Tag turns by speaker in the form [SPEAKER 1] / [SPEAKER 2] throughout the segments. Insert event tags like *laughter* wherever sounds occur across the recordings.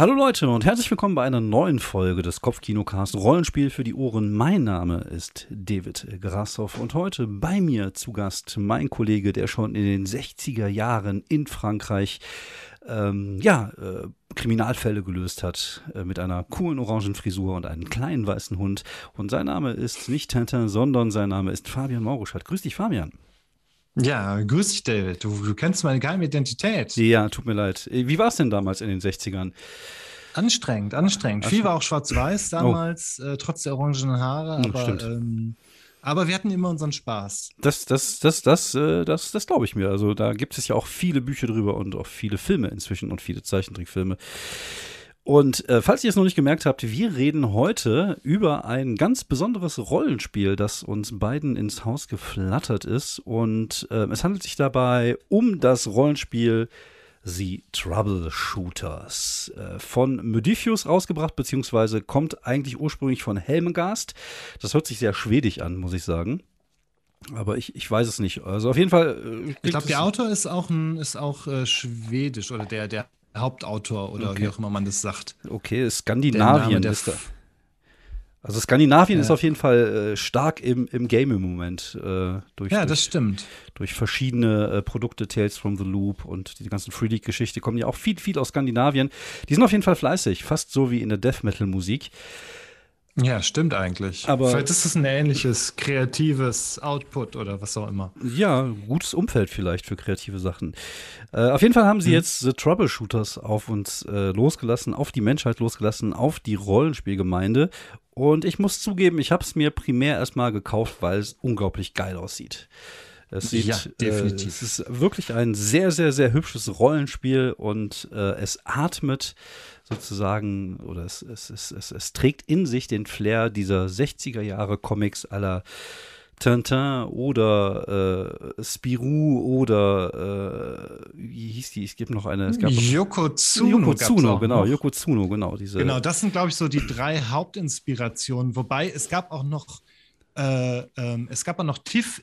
[SPEAKER 1] Hallo Leute und herzlich willkommen bei einer neuen Folge des Kopfkinocast Rollenspiel für die Ohren. Mein Name ist David Grassoff und heute bei mir zu Gast mein Kollege, der schon in den 60er Jahren in Frankreich ähm, ja, äh, Kriminalfälle gelöst hat äh, mit einer coolen orangen Frisur und einem kleinen weißen Hund. Und sein Name ist nicht Tintin, sondern sein Name ist Fabian Mauruschat. Grüß dich, Fabian.
[SPEAKER 2] Ja, grüß dich, David. Du, du kennst meine geheime Identität.
[SPEAKER 1] Ja, tut mir leid. Wie war es denn damals in den 60ern?
[SPEAKER 2] Anstrengend, anstrengend. Viel war auch schwarz-weiß oh. damals, oh. äh, trotz der orangenen Haare.
[SPEAKER 1] Hm, aber, ähm,
[SPEAKER 2] aber wir hatten immer unseren Spaß.
[SPEAKER 1] Das, das, das, das, äh, das, das glaube ich mir. Also da gibt es ja auch viele Bücher drüber und auch viele Filme inzwischen und viele Zeichentrickfilme. Und äh, falls ihr es noch nicht gemerkt habt, wir reden heute über ein ganz besonderes Rollenspiel, das uns beiden ins Haus geflattert ist. Und äh, es handelt sich dabei um das Rollenspiel The Troubleshooters äh, von Modifius rausgebracht, beziehungsweise kommt eigentlich ursprünglich von Helmengast. Das hört sich sehr schwedisch an, muss ich sagen. Aber ich, ich weiß es nicht. Also auf jeden Fall.
[SPEAKER 2] Äh, ich glaube, der Autor ist auch, ein, ist auch äh, schwedisch oder der, der Hauptautor oder okay. wie auch immer man das sagt.
[SPEAKER 1] Okay, Skandinavien ist da. Also Skandinavien ja. ist auf jeden Fall äh, stark im, im Game im Moment. Äh, durch,
[SPEAKER 2] ja, das
[SPEAKER 1] durch,
[SPEAKER 2] stimmt.
[SPEAKER 1] Durch verschiedene äh, Produkte, Tales from the Loop und die ganzen Free League-Geschichte kommen ja auch viel, viel aus Skandinavien. Die sind auf jeden Fall fleißig, fast so wie in der Death Metal-Musik.
[SPEAKER 2] Ja, stimmt eigentlich.
[SPEAKER 1] Aber
[SPEAKER 2] vielleicht ist es ein ähnliches kreatives Output oder was auch immer.
[SPEAKER 1] Ja, gutes Umfeld vielleicht für kreative Sachen. Äh, auf jeden Fall haben sie hm. jetzt The Troubleshooters auf uns äh, losgelassen, auf die Menschheit losgelassen, auf die Rollenspielgemeinde. Und ich muss zugeben, ich habe es mir primär erstmal gekauft, weil es unglaublich geil aussieht. Es sieht,
[SPEAKER 2] ja, definitiv. Äh,
[SPEAKER 1] es ist wirklich ein sehr, sehr, sehr hübsches Rollenspiel und äh, es atmet sozusagen, oder es, es, es, es, es trägt in sich den Flair dieser 60er Jahre Comics aller Tintin oder äh, Spirou oder äh, wie hieß die? Es gibt noch eine. Es
[SPEAKER 2] gab Yokozuna.
[SPEAKER 1] Yokozuna, genau. Yokozuna, genau. Diese.
[SPEAKER 2] Genau, das sind, glaube ich, so die drei Hauptinspirationen. Wobei es gab auch noch, äh, ähm, es gab auch noch Tiff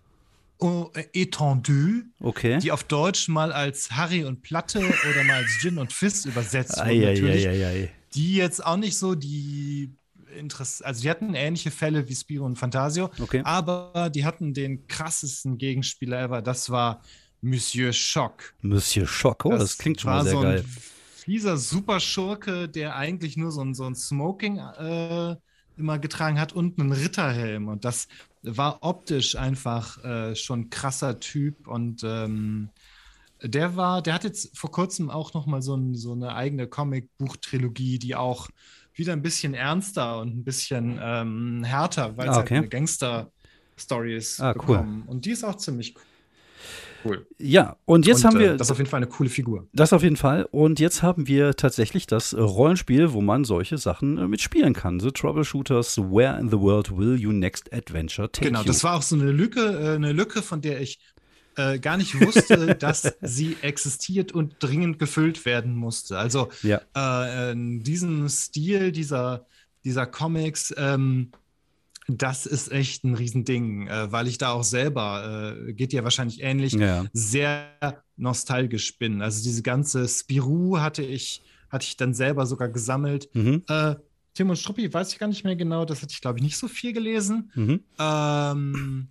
[SPEAKER 2] Étendue,
[SPEAKER 1] okay.
[SPEAKER 2] die auf Deutsch mal als Harry und Platte oder mal als Gin und Fizz übersetzt
[SPEAKER 1] wurden. Natürlich, ei, ei, ei,
[SPEAKER 2] die jetzt auch nicht so die Interess also die hatten ähnliche Fälle wie Spiro und Fantasio,
[SPEAKER 1] okay.
[SPEAKER 2] aber die hatten den krassesten Gegenspieler ever. Das war Monsieur Schock.
[SPEAKER 1] Monsieur Schock, oh, das, das klingt schon mal sehr so geil.
[SPEAKER 2] Fieser Superschurke, der eigentlich nur so ein, so ein Smoking äh, immer getragen hat und einen Ritterhelm. Und das war optisch einfach äh, schon krasser Typ und ähm, der war, der hat jetzt vor kurzem auch noch mal so, ein, so eine eigene Comic-Buch-Trilogie, die auch wieder ein bisschen ernster und ein bisschen ähm, härter, weil ah, es halt eine Gangster-Story ist
[SPEAKER 1] ah,
[SPEAKER 2] bekommen. Cool. Und die ist auch ziemlich cool.
[SPEAKER 1] Ja, und jetzt und, haben wir.
[SPEAKER 2] Äh, das ist auf jeden Fall eine coole Figur.
[SPEAKER 1] Das auf jeden Fall. Und jetzt haben wir tatsächlich das äh, Rollenspiel, wo man solche Sachen äh, mitspielen kann. The Troubleshooters, Where in the World Will You Next Adventure Take
[SPEAKER 2] Genau,
[SPEAKER 1] you?
[SPEAKER 2] das war auch so eine Lücke, äh, eine Lücke, von der ich äh, gar nicht wusste, *laughs* dass sie existiert und dringend gefüllt werden musste. Also
[SPEAKER 1] ja.
[SPEAKER 2] äh, diesen Stil dieser, dieser Comics, ähm, das ist echt ein Riesending, äh, weil ich da auch selber, äh, geht dir wahrscheinlich ähnlich,
[SPEAKER 1] ja.
[SPEAKER 2] sehr nostalgisch bin. Also diese ganze Spirou hatte ich, hatte ich dann selber sogar gesammelt.
[SPEAKER 1] Mhm.
[SPEAKER 2] Äh, Tim und Struppi weiß ich gar nicht mehr genau, das hatte ich, glaube ich, nicht so viel gelesen.
[SPEAKER 1] Mhm.
[SPEAKER 2] Ähm,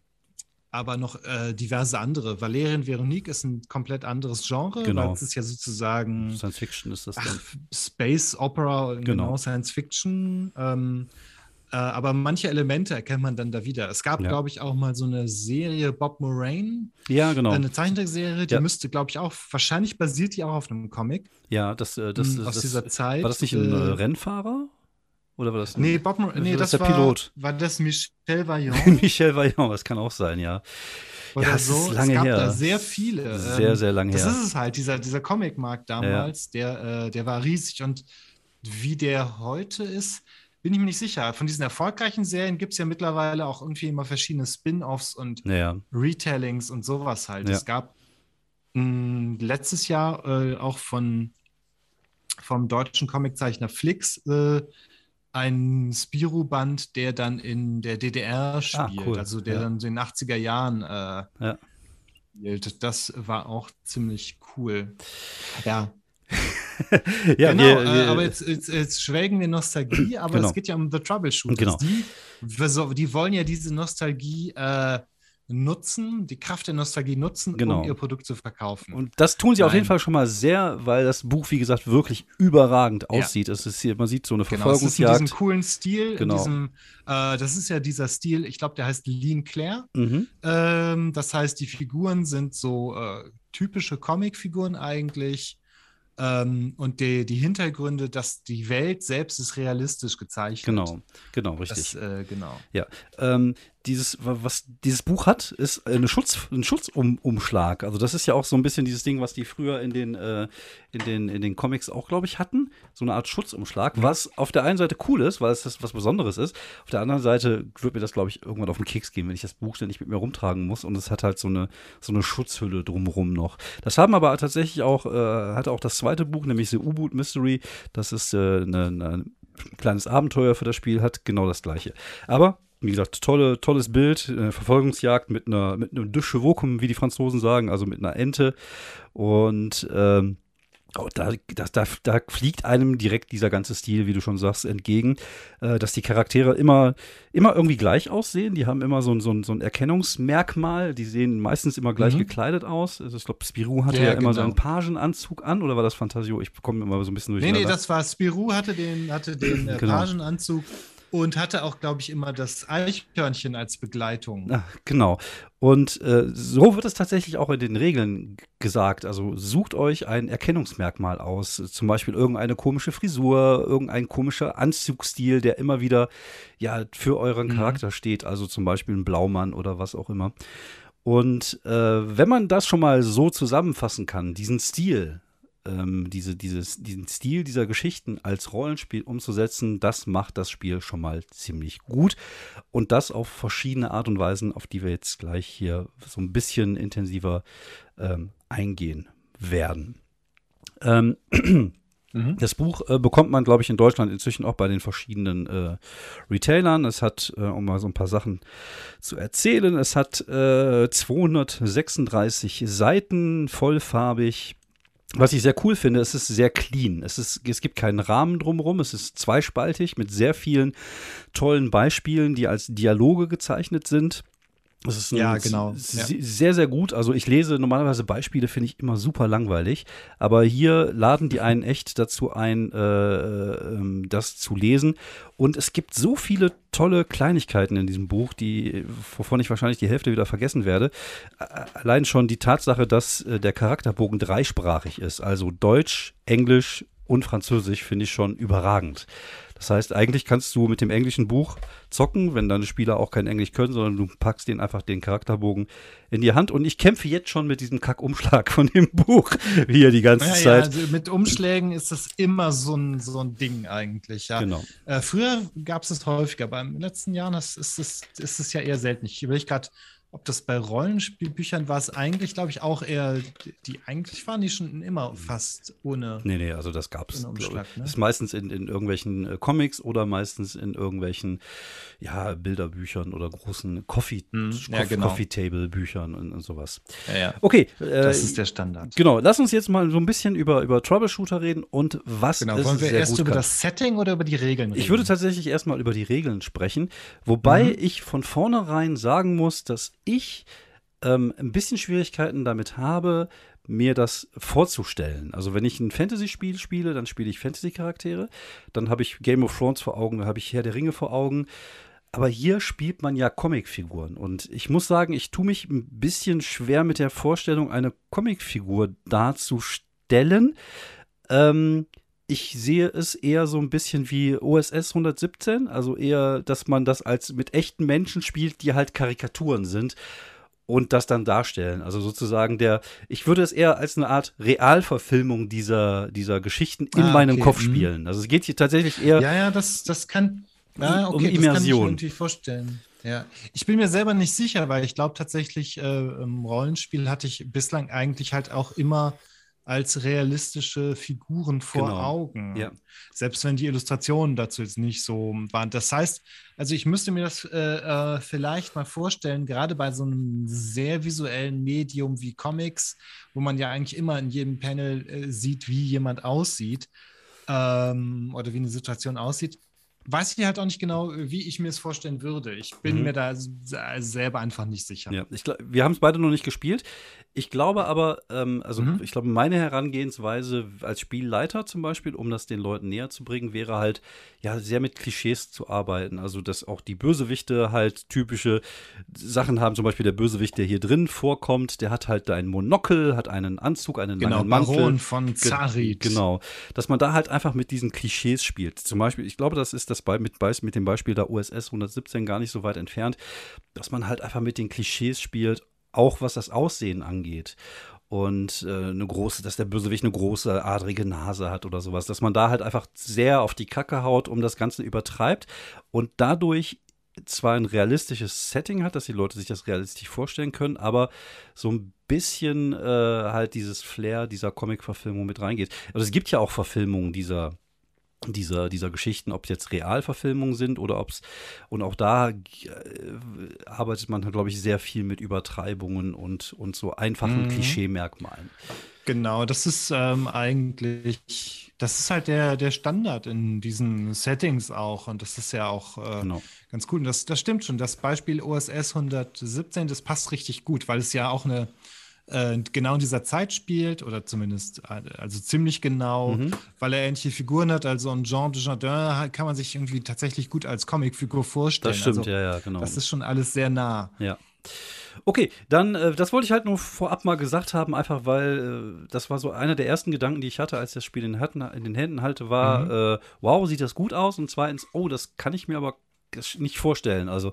[SPEAKER 2] aber noch äh, diverse andere. Valerian Veronique ist ein komplett anderes Genre,
[SPEAKER 1] genau.
[SPEAKER 2] weil es ist ja sozusagen
[SPEAKER 1] Science Fiction ist das.
[SPEAKER 2] Ach, Space Opera, genau, genau Science Fiction. Ähm, äh, aber manche Elemente erkennt man dann da wieder. Es gab, ja. glaube ich, auch mal so eine Serie Bob Moraine.
[SPEAKER 1] Ja, genau.
[SPEAKER 2] Eine Zeichentrickserie, die ja. müsste, glaube ich, auch, wahrscheinlich basiert die auch auf einem Comic.
[SPEAKER 1] Ja, das, äh, das,
[SPEAKER 2] aus
[SPEAKER 1] das,
[SPEAKER 2] dieser Zeit.
[SPEAKER 1] War das nicht ein äh, äh Rennfahrer? Oder war das?
[SPEAKER 2] Nee, Bob, nee, das,
[SPEAKER 1] das
[SPEAKER 2] war,
[SPEAKER 1] Pilot.
[SPEAKER 2] War das Michel Vaillant? *laughs*
[SPEAKER 1] Michel Vaillant, das kann auch sein, ja.
[SPEAKER 2] Oder
[SPEAKER 1] ja,
[SPEAKER 2] so.
[SPEAKER 1] Ist lange
[SPEAKER 2] es gab
[SPEAKER 1] her.
[SPEAKER 2] da sehr viele.
[SPEAKER 1] Sehr, ähm, sehr lange
[SPEAKER 2] das
[SPEAKER 1] her.
[SPEAKER 2] Das ist es halt, dieser, dieser Comic-Markt damals, ja. der, äh, der war riesig und wie der heute ist, bin ich mir nicht sicher. Von diesen erfolgreichen Serien gibt es ja mittlerweile auch irgendwie immer verschiedene Spin-offs und
[SPEAKER 1] ja.
[SPEAKER 2] Retellings und sowas halt.
[SPEAKER 1] Ja.
[SPEAKER 2] Es gab mh, letztes Jahr äh, auch von vom deutschen Comiczeichner Flix äh, ein Spirou-Band, der dann in der DDR spielt,
[SPEAKER 1] ah, cool.
[SPEAKER 2] also der
[SPEAKER 1] ja.
[SPEAKER 2] dann in den 80er Jahren äh,
[SPEAKER 1] ja.
[SPEAKER 2] spielt. Das war auch ziemlich cool. Ja. *laughs* ja, genau, wir, wir, aber jetzt, jetzt, jetzt, schwelgen wir Nostalgie, aber genau. es geht ja um The Troubleshooters. Genau. Die, die wollen ja diese Nostalgie äh, nutzen, die Kraft der Nostalgie nutzen, genau. um ihr Produkt zu verkaufen.
[SPEAKER 1] Und das tun sie Nein. auf jeden Fall schon mal sehr, weil das Buch, wie gesagt, wirklich überragend aussieht. Ja. Es ist hier, man sieht so eine Verfolgungsjagd. Genau, es ist in
[SPEAKER 2] diesem coolen Stil, genau. Diesem, äh, das ist ja dieser Stil, ich glaube, der heißt Lean Claire. Mhm. Ähm, das heißt, die Figuren sind so äh, typische Comicfiguren eigentlich. Ähm, und die, die Hintergründe, dass die Welt selbst ist realistisch gezeichnet.
[SPEAKER 1] Genau, genau, richtig.
[SPEAKER 2] Das, äh, genau.
[SPEAKER 1] Ja, ähm, dieses, was dieses Buch hat, ist eine Schutz, ein Schutzumschlag. Also das ist ja auch so ein bisschen dieses Ding, was die früher in den, äh, in den, in den Comics auch, glaube ich, hatten. So eine Art Schutzumschlag, was auf der einen Seite cool ist, weil es das was Besonderes ist. Auf der anderen Seite wird mir das, glaube ich, irgendwann auf den Keks gehen, wenn ich das Buch ständig mit mir rumtragen muss. Und es hat halt so eine, so eine Schutzhülle drumherum noch. Das haben aber tatsächlich auch, äh, hatte auch das zweite Buch, nämlich The U-Boot Mystery. Das ist äh, eine, eine kleines Abenteuer für das Spiel, hat genau das gleiche. Aber wie gesagt, tolle, tolles Bild, äh, Verfolgungsjagd mit einer, mit einem Duschevokum, wie die Franzosen sagen, also mit einer Ente. Und ähm, oh, da, da, da, da, fliegt einem direkt dieser ganze Stil, wie du schon sagst, entgegen, äh, dass die Charaktere immer, immer irgendwie gleich aussehen. Die haben immer so ein, so ein, so ein Erkennungsmerkmal. Die sehen meistens immer gleich mhm. gekleidet aus. Also ich glaube, Spirou hatte ja, ja immer genau. so einen Pagenanzug an oder war das Fantasio? Ich komme immer so ein bisschen durch.
[SPEAKER 2] Nee, nee, das war Spirou hatte den, hatte den äh, genau. Pagenanzug. Und hatte auch, glaube ich, immer das Eichhörnchen als Begleitung.
[SPEAKER 1] Ach, genau. Und äh, so wird es tatsächlich auch in den Regeln gesagt. Also sucht euch ein Erkennungsmerkmal aus. Zum Beispiel irgendeine komische Frisur, irgendein komischer Anzugsstil, der immer wieder ja für euren mhm. Charakter steht. Also zum Beispiel ein Blaumann oder was auch immer. Und äh, wenn man das schon mal so zusammenfassen kann, diesen Stil, ähm, diese, dieses, diesen Stil dieser Geschichten als Rollenspiel umzusetzen, das macht das Spiel schon mal ziemlich gut. Und das auf verschiedene Art und Weisen, auf die wir jetzt gleich hier so ein bisschen intensiver ähm, eingehen werden. Ähm, mhm. das Buch äh, bekommt man, glaube ich, in Deutschland inzwischen auch bei den verschiedenen äh, Retailern. Es hat, äh, um mal so ein paar Sachen zu erzählen, es hat 236 äh, Seiten, vollfarbig, was ich sehr cool finde, es ist sehr clean. Es, ist, es gibt keinen Rahmen drumherum. Es ist zweispaltig mit sehr vielen tollen Beispielen, die als Dialoge gezeichnet sind. Das ist
[SPEAKER 2] ja, genau.
[SPEAKER 1] sehr, sehr gut. Also ich lese normalerweise Beispiele, finde ich immer super langweilig. Aber hier laden die einen echt dazu ein, äh, äh, das zu lesen. Und es gibt so viele tolle Kleinigkeiten in diesem Buch, die, wovon ich wahrscheinlich die Hälfte wieder vergessen werde. Allein schon die Tatsache, dass äh, der Charakterbogen dreisprachig ist. Also Deutsch, Englisch und Französisch finde ich schon überragend. Das heißt, eigentlich kannst du mit dem englischen Buch zocken, wenn deine Spieler auch kein Englisch können, sondern du packst denen einfach den Charakterbogen in die Hand. Und ich kämpfe jetzt schon mit diesem Kackumschlag von dem Buch *laughs* hier die ganze ja, Zeit.
[SPEAKER 2] Ja, also mit Umschlägen ist das immer so ein, so ein Ding eigentlich. Ja.
[SPEAKER 1] Genau.
[SPEAKER 2] Äh, früher gab es es häufiger, aber in den letzten Jahren ist es, ist es ja eher selten. Ich überlege gerade, ob das bei Rollenspielbüchern war es eigentlich, glaube ich, auch eher, die eigentlich waren die schon immer fast ohne.
[SPEAKER 1] Nee, nee, also das gab es. Ne? Das ist meistens in, in irgendwelchen äh, Comics oder meistens in irgendwelchen ja, Bilderbüchern oder großen Coffee, hm, ja, genau. Coffee Table Büchern und, und sowas.
[SPEAKER 2] Ja, ja.
[SPEAKER 1] Okay.
[SPEAKER 2] Äh, das ist der Standard.
[SPEAKER 1] Genau, lass uns jetzt mal so ein bisschen über, über Troubleshooter reden und was
[SPEAKER 2] genau. Wollen wir erst über kann. das Setting oder über die Regeln
[SPEAKER 1] reden? Ich würde tatsächlich erstmal über die Regeln sprechen, wobei mhm. ich von vornherein sagen muss, dass ich ähm, ein bisschen Schwierigkeiten damit habe, mir das vorzustellen. Also wenn ich ein Fantasy-Spiel spiele, dann spiele ich Fantasy-Charaktere, dann habe ich Game of Thrones vor Augen, dann habe ich Herr der Ringe vor Augen. Aber hier spielt man ja Comicfiguren. Und ich muss sagen, ich tue mich ein bisschen schwer mit der Vorstellung, eine Comicfigur darzustellen. Ähm, ich sehe es eher so ein bisschen wie OSS 117, also eher, dass man das als mit echten Menschen spielt, die halt Karikaturen sind und das dann darstellen. Also sozusagen der, ich würde es eher als eine Art Realverfilmung dieser, dieser Geschichten in ah, meinem okay. Kopf mhm. spielen. Also es geht hier tatsächlich eher.
[SPEAKER 2] Ja, ja, das, das kann, ja, okay,
[SPEAKER 1] um Immersion. Das kann ich mir
[SPEAKER 2] irgendwie vorstellen. Ja, ich bin mir selber nicht sicher, weil ich glaube tatsächlich, äh, im Rollenspiel hatte ich bislang eigentlich halt auch immer als realistische Figuren vor
[SPEAKER 1] Genau.
[SPEAKER 2] Augen.
[SPEAKER 1] Ja.
[SPEAKER 2] Selbst wenn die Illustrationen dazu jetzt nicht so waren. Das heißt, also ich müsste mir das äh, äh, vielleicht mal vorstellen, gerade bei so einem sehr visuellen Medium wie Comics, wo man ja eigentlich immer in jedem Panel äh, sieht, wie jemand aussieht ähm, oder wie eine Situation aussieht. Weiß ich halt auch nicht genau, wie ich mir es vorstellen würde. Ich bin
[SPEAKER 1] Mhm.
[SPEAKER 2] mir da selber einfach nicht sicher.
[SPEAKER 1] Ja, ich, wir haben es beide noch nicht gespielt. Ich glaube aber, ähm, also
[SPEAKER 2] Mhm.
[SPEAKER 1] ich glaube, meine Herangehensweise als Spielleiter zum Beispiel, um das den Leuten näher zu bringen, wäre halt, ja, sehr mit Klischees zu arbeiten. Also, dass auch die Bösewichte halt typische Sachen haben. Zum Beispiel der Bösewicht, der hier drin vorkommt, der hat halt einen Monokel, hat einen Anzug, einen
[SPEAKER 2] Genau,
[SPEAKER 1] langen Mantel.
[SPEAKER 2] Baron von
[SPEAKER 1] Ge-
[SPEAKER 2] Zarit.
[SPEAKER 1] Genau. Dass man da halt einfach mit diesen Klischees spielt. Zum Beispiel, ich glaube, das ist das bei, mit, mit dem Beispiel der USS 117 gar nicht so weit entfernt, dass man halt einfach mit den Klischees spielt, auch was das Aussehen angeht. Und äh, eine große, dass der Bösewicht eine große adrige Nase hat oder sowas. Dass man da halt einfach sehr auf die Kacke haut, um das Ganze übertreibt und dadurch zwar ein realistisches Setting hat, dass die Leute sich das realistisch vorstellen können, aber so ein bisschen äh, halt dieses Flair dieser Comic-Verfilmung mit reingeht. Also es gibt ja auch Verfilmungen dieser dieser, dieser Geschichten, ob es jetzt Realverfilmungen sind oder ob es, und auch da äh, arbeitet man, glaube ich, sehr viel mit Übertreibungen und, und so einfachen
[SPEAKER 2] Mhm.
[SPEAKER 1] Klischee-Merkmalen.
[SPEAKER 2] Genau, das ist ähm, eigentlich, das ist halt der, der Standard in diesen Settings auch. Und das ist ja auch äh,
[SPEAKER 1] Genau.
[SPEAKER 2] ganz cool. Und das, das stimmt schon. Das Beispiel OSS 117, das passt richtig gut, weil es ja auch eine äh, genau in dieser Zeit spielt, oder zumindest äh, also ziemlich genau,
[SPEAKER 1] Mhm.
[SPEAKER 2] weil er ähnliche Figuren hat. Also ein Jean de Jardin kann man sich irgendwie tatsächlich gut als Comicfigur vorstellen.
[SPEAKER 1] Das stimmt,
[SPEAKER 2] also,
[SPEAKER 1] ja, ja, genau.
[SPEAKER 2] Das ist schon alles sehr nah.
[SPEAKER 1] Ja. Okay, dann, äh, das wollte ich halt nur vorab mal gesagt haben, einfach weil äh, das war so einer der ersten Gedanken, die ich hatte, als ich das Spiel in, den Händen- in den Händen halte, war, äh, wow, sieht das gut aus und zweitens, oh, das kann ich mir aber nicht vorstellen. Also,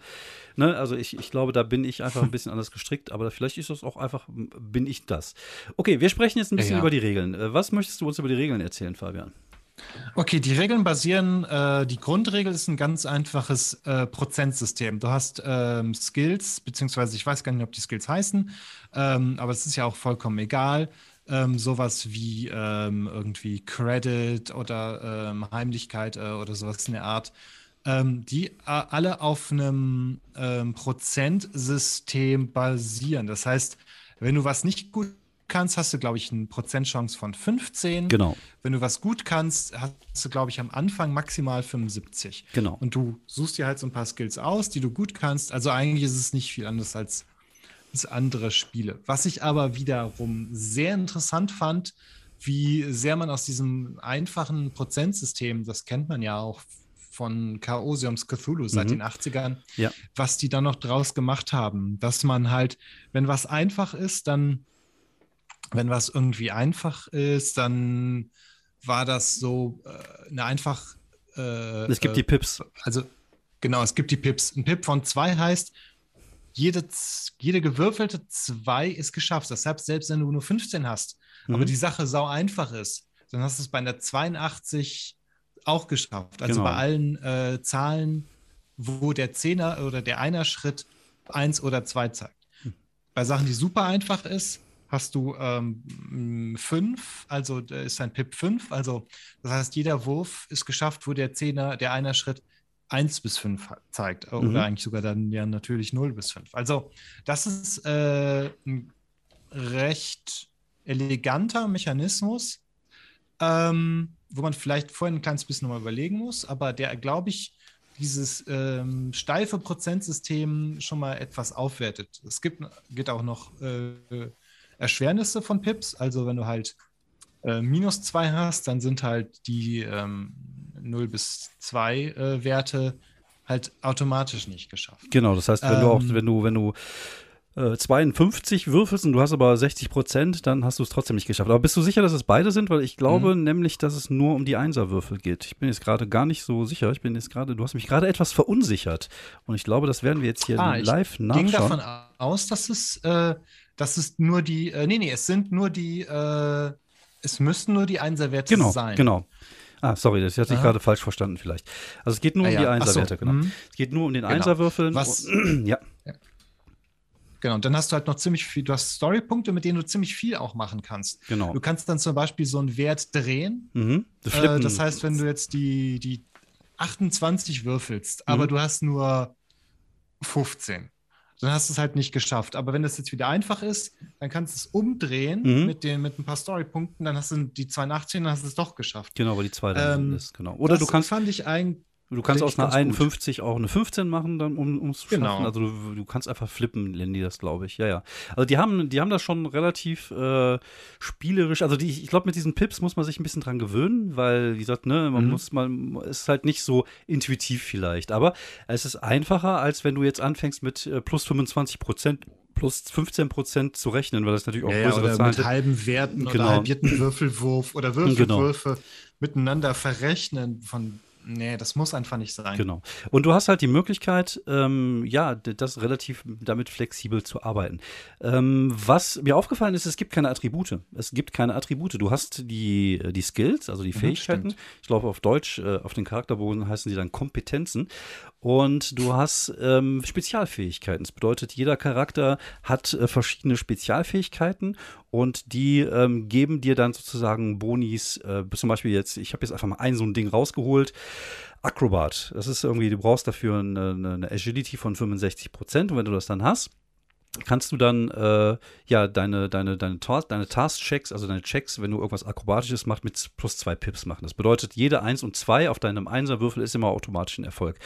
[SPEAKER 1] ne, also ich, ich glaube, da bin ich einfach ein bisschen anders gestrickt, aber vielleicht ist das auch einfach, bin ich das. Okay, wir sprechen jetzt ein bisschen
[SPEAKER 2] Ja.
[SPEAKER 1] über die Regeln. Äh, was möchtest du uns über die Regeln erzählen, Fabian?
[SPEAKER 2] Okay, die Regeln basieren, äh, die Grundregel ist ein ganz einfaches äh, Prozentsystem. Du hast ähm, Skills, beziehungsweise ich weiß gar nicht, ob die Skills heißen, ähm, aber es ist ja auch vollkommen egal. Ähm, sowas wie ähm, irgendwie Credit oder ähm, Heimlichkeit äh, oder sowas in der Art, ähm, die äh, alle auf einem ähm, Prozentsystem basieren. Das heißt, wenn du was nicht gut kannst, hast du, glaube ich, eine Prozentchance von 15.
[SPEAKER 1] Genau,
[SPEAKER 2] Wenn du was gut kannst, hast du, glaube ich, am Anfang maximal 75.
[SPEAKER 1] genau.
[SPEAKER 2] Und du suchst dir halt so ein paar Skills aus, die du gut kannst. Also eigentlich ist es nicht viel anders als, als andere Spiele. Was ich aber wiederum sehr interessant fand, wie sehr man aus diesem einfachen Prozentsystem, das kennt man ja auch von Chaosiums Cthulhu seit
[SPEAKER 1] Mhm.
[SPEAKER 2] den 80ern,
[SPEAKER 1] Ja.
[SPEAKER 2] was die dann noch draus gemacht haben. Dass man halt, wenn was einfach ist, dann, wenn was irgendwie einfach ist, dann war das so äh, eine einfach. Äh,
[SPEAKER 1] Es gibt
[SPEAKER 2] äh,
[SPEAKER 1] die Pips.
[SPEAKER 2] also genau, es gibt die Pips. Ein Pip von zwei heißt, jede, jede gewürfelte zwei ist geschafft. Deshalb, selbst wenn du nur 15 hast, aber
[SPEAKER 1] Mhm.
[SPEAKER 2] die Sache sau einfach ist, dann hast du es bei einer 82 auch geschafft. Also
[SPEAKER 1] Genau.
[SPEAKER 2] bei allen äh, Zahlen, wo der Zehner oder der Einer-Schritt eins oder zwei zeigt. Bei Sachen, die super einfach ist, hast du ähm, fünf, also da ist ein Pip 5, also das heißt, jeder Wurf ist geschafft, wo der Zehner, der Einer-Schritt 1 bis 5 zeigt.
[SPEAKER 1] Mhm.
[SPEAKER 2] Oder eigentlich sogar dann ja natürlich 0 bis 5. Also, das ist äh, ein recht eleganter Mechanismus, ähm, wo man vielleicht vorhin ein kleines bisschen nochmal überlegen muss, aber der, glaube ich, dieses ähm, steife Prozentsystem schon mal etwas aufwertet. Es gibt, gibt auch noch äh, Erschwernisse von Pips, also wenn du halt äh, minus 2 hast, dann sind halt die ähm, 0 bis 2 äh, Werte halt automatisch nicht geschafft.
[SPEAKER 1] Genau, das heißt, wenn du auch,
[SPEAKER 2] Ähm.
[SPEAKER 1] wenn du, wenn du äh, 52 würfelst und du hast aber 60 Prozent, dann hast du es trotzdem nicht geschafft. Aber bist du sicher, dass es beide sind? Weil ich glaube
[SPEAKER 2] Mhm.
[SPEAKER 1] nämlich, dass es nur um die Einserwürfel geht. Ich bin jetzt gerade gar nicht so sicher. Ich bin jetzt gerade, du hast mich gerade etwas verunsichert. Und ich glaube, das werden wir jetzt hier
[SPEAKER 2] Ah, ich
[SPEAKER 1] live
[SPEAKER 2] Ging
[SPEAKER 1] nachschauen.
[SPEAKER 2] davon aus, dass es, äh, dass es nur die, äh, nee, nee, es sind nur die, äh, es müssten nur die Einserwerte
[SPEAKER 1] Genau,
[SPEAKER 2] sein.
[SPEAKER 1] genau. Ah, sorry, das hatte ich gerade falsch verstanden vielleicht. Also es geht nur
[SPEAKER 2] Ah,
[SPEAKER 1] um
[SPEAKER 2] ja.
[SPEAKER 1] die
[SPEAKER 2] Ach so,
[SPEAKER 1] Einserwerte, genau.
[SPEAKER 2] mhm.
[SPEAKER 1] Es geht nur um den
[SPEAKER 2] Genau.
[SPEAKER 1] Einserwürfeln.
[SPEAKER 2] Was- *clears throat*
[SPEAKER 1] ja,
[SPEAKER 2] Genau, und dann hast du halt noch ziemlich viel, du hast Storypunkte, mit denen du ziemlich viel auch machen kannst.
[SPEAKER 1] Genau.
[SPEAKER 2] Du kannst dann zum Beispiel so einen Wert drehen.
[SPEAKER 1] Mhm.
[SPEAKER 2] Äh, das heißt, wenn du jetzt die, die 28 würfelst, mhm. aber du hast nur 15, dann hast du es halt nicht geschafft. Aber wenn das jetzt wieder einfach ist, dann kannst du es umdrehen mhm. mit, den, mit ein paar Storypunkten, dann hast du die 82 und dann hast du es doch geschafft.
[SPEAKER 1] Genau, weil die 2 dann ähm, ist, genau. Oder du kannst.
[SPEAKER 2] fand ich eigentlich
[SPEAKER 1] Du kannst aus einer 51 gut. auch eine 15 machen, dann um es zu genau. schaffen. Also du, du, kannst einfach flippen, nennen die das, glaube ich. Ja, ja. Also die haben, die haben das schon relativ äh, spielerisch. Also die, ich glaube, mit diesen Pips muss man sich ein bisschen dran gewöhnen, weil, wie gesagt, ne, man mhm. muss mal, ist halt nicht so intuitiv vielleicht. Aber es ist einfacher, als wenn du jetzt anfängst mit äh, plus 25 Prozent plus 15 Prozent zu rechnen, weil das natürlich auch ja, größere
[SPEAKER 2] ja, Zahlen mit halben Werten genau. oder halbierten Würfelwurf oder genau. Würfelwürfe genau. miteinander verrechnen von Nee, das muss einfach nicht sein.
[SPEAKER 1] Genau. Und du hast halt die Möglichkeit, ähm, ja, das relativ damit flexibel zu arbeiten. Ähm, was mir aufgefallen ist, es gibt keine Attribute. Es gibt keine Attribute. Du hast die, die Skills, also die mhm, Fähigkeiten. Mhm, ich glaube, auf Deutsch, äh, auf den Charakterbogen heißen sie dann Kompetenzen. Und du hast ähm, Spezialfähigkeiten. Das bedeutet, jeder Charakter hat äh, verschiedene Spezialfähigkeiten und die ähm, geben dir dann sozusagen Bonis. Äh, zum Beispiel jetzt, ich habe jetzt einfach mal ein so ein Ding rausgeholt. Acrobat. Das ist irgendwie, du brauchst dafür eine, eine Agility von 65 Prozent. Und wenn du das dann hast, kannst du dann äh, ja deine, deine, deine, deine Task-Checks, also deine Checks, wenn du irgendwas Akrobatisches machst, mit plus zwei Pips machen. Das bedeutet, jede Eins und zwei auf deinem Einserwürfel ist immer automatisch ein Erfolg.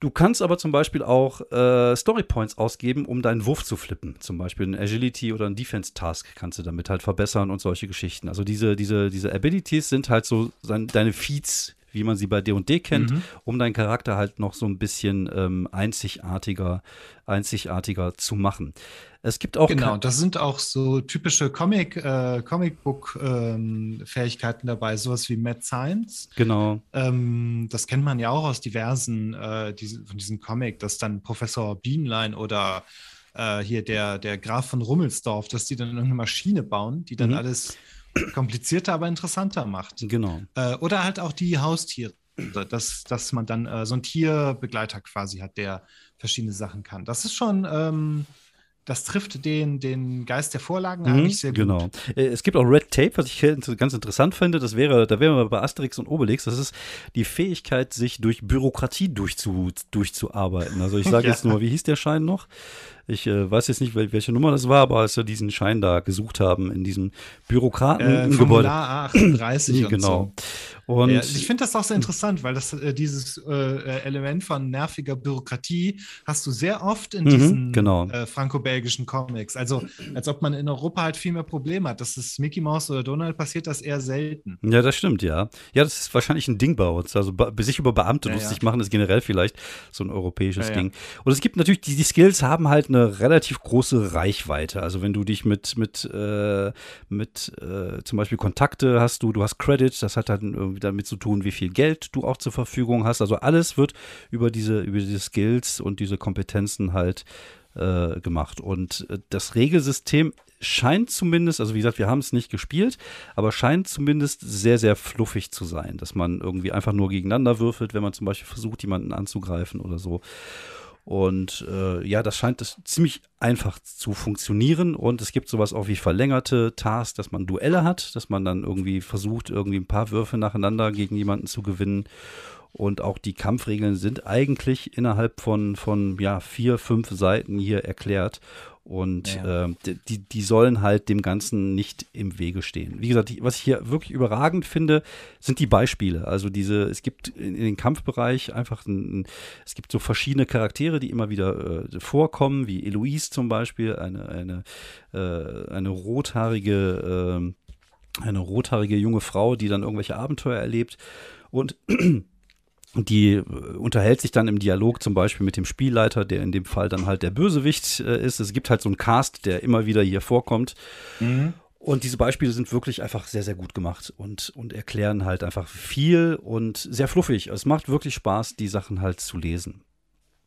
[SPEAKER 1] Du kannst aber zum Beispiel auch äh, Story Points ausgeben, um deinen Wurf zu flippen. Zum Beispiel ein Agility oder ein Defense Task kannst du damit halt verbessern und solche Geschichten. Also diese, diese, diese Abilities sind halt so deine Feeds, wie man sie bei D&D kennt, mhm. um deinen Charakter halt noch so ein bisschen ähm, einzigartiger, einzigartiger zu machen. Es gibt auch
[SPEAKER 2] genau, das sind auch so typische Comic, äh, Comicbook-Fähigkeiten ähm, dabei, sowas wie Mad Science.
[SPEAKER 1] Genau.
[SPEAKER 2] Ähm, das kennt man ja auch aus diversen äh, diese, von diesem Comic, dass dann Professor Bienlein oder äh, hier der, der Graf von Rummelsdorf, dass die dann irgendeine Maschine bauen, die dann mhm. alles komplizierter, aber interessanter macht.
[SPEAKER 1] Genau.
[SPEAKER 2] Äh, oder halt auch die Haustiere, dass, dass man dann äh, so einen Tierbegleiter quasi hat, der verschiedene Sachen kann. Das ist schon. Ähm, das trifft den, den Geist der Vorlagen mhm, eigentlich sehr gut.
[SPEAKER 1] Genau. Äh, es gibt auch Red Tape, was ich ganz interessant finde. Das wäre, da wären wir bei Asterix und Obelix. Das ist die Fähigkeit, sich durch Bürokratie durchzu, durchzuarbeiten. Also ich sage *laughs* ja. jetzt nur, wie hieß der Schein noch? Ich äh, weiß jetzt nicht, welche Nummer das war, aber als wir diesen Schein da gesucht haben in diesem Bürokratengebäude. Äh,
[SPEAKER 2] 38 *clears throat*
[SPEAKER 1] genau.
[SPEAKER 2] So. Und ja, ich finde das auch sehr interessant, weil das äh, dieses äh, Element von nerviger Bürokratie hast du sehr oft in mhm, diesen
[SPEAKER 1] genau.
[SPEAKER 2] äh, franco-belgischen Comics. Also als ob man in Europa halt viel mehr Probleme hat. Das ist Mickey Mouse oder Donald passiert das eher selten.
[SPEAKER 1] Ja, das stimmt, ja. Ja, das ist wahrscheinlich ein Ding bei uns. Also sich über Beamte ja, lustig ja. machen ist generell vielleicht so ein europäisches Ding. Und es gibt natürlich, die, die Skills haben halt eine relativ große Reichweite. Also wenn du dich mit, mit, äh, mit äh, zum Beispiel Kontakte hast du, du hast Credit, das hat dann irgendwie damit zu tun, wie viel Geld du auch zur Verfügung hast. Also alles wird über diese, über diese Skills und diese Kompetenzen halt äh, gemacht. Und äh, das Regelsystem scheint zumindest, also wie gesagt, wir haben es nicht gespielt, aber scheint zumindest sehr, sehr fluffig zu sein, dass man irgendwie einfach nur gegeneinander würfelt, wenn man zum Beispiel versucht, jemanden anzugreifen oder so. Und äh, ja, das scheint das ziemlich einfach zu funktionieren. Und es gibt sowas auch wie verlängerte Tasks, dass man Duelle hat, dass man dann irgendwie versucht, irgendwie ein paar Würfe nacheinander gegen jemanden zu gewinnen. Und auch die Kampfregeln sind eigentlich innerhalb von, von ja, vier, fünf Seiten hier erklärt. Und ja. äh, die, die sollen halt dem Ganzen nicht im Wege stehen. Wie gesagt, was ich hier wirklich überragend finde, sind die Beispiele. Also diese, es gibt in, in den Kampfbereich einfach, ein, es gibt so verschiedene Charaktere, die immer wieder äh, vorkommen, wie Eloise zum Beispiel, eine, eine, äh, eine rothaarige, ähm, eine rothaarige junge Frau, die dann irgendwelche Abenteuer erlebt. Und die äh, unterhält sich dann im Dialog zum Beispiel mit dem Spielleiter, der in dem Fall dann halt der Bösewicht äh, ist. Es gibt halt so einen Cast, der immer wieder hier vorkommt. Mhm. Und diese Beispiele sind wirklich einfach sehr, sehr gut gemacht und, und erklären halt einfach viel und sehr fluffig. Es macht wirklich Spaß, die Sachen halt zu lesen.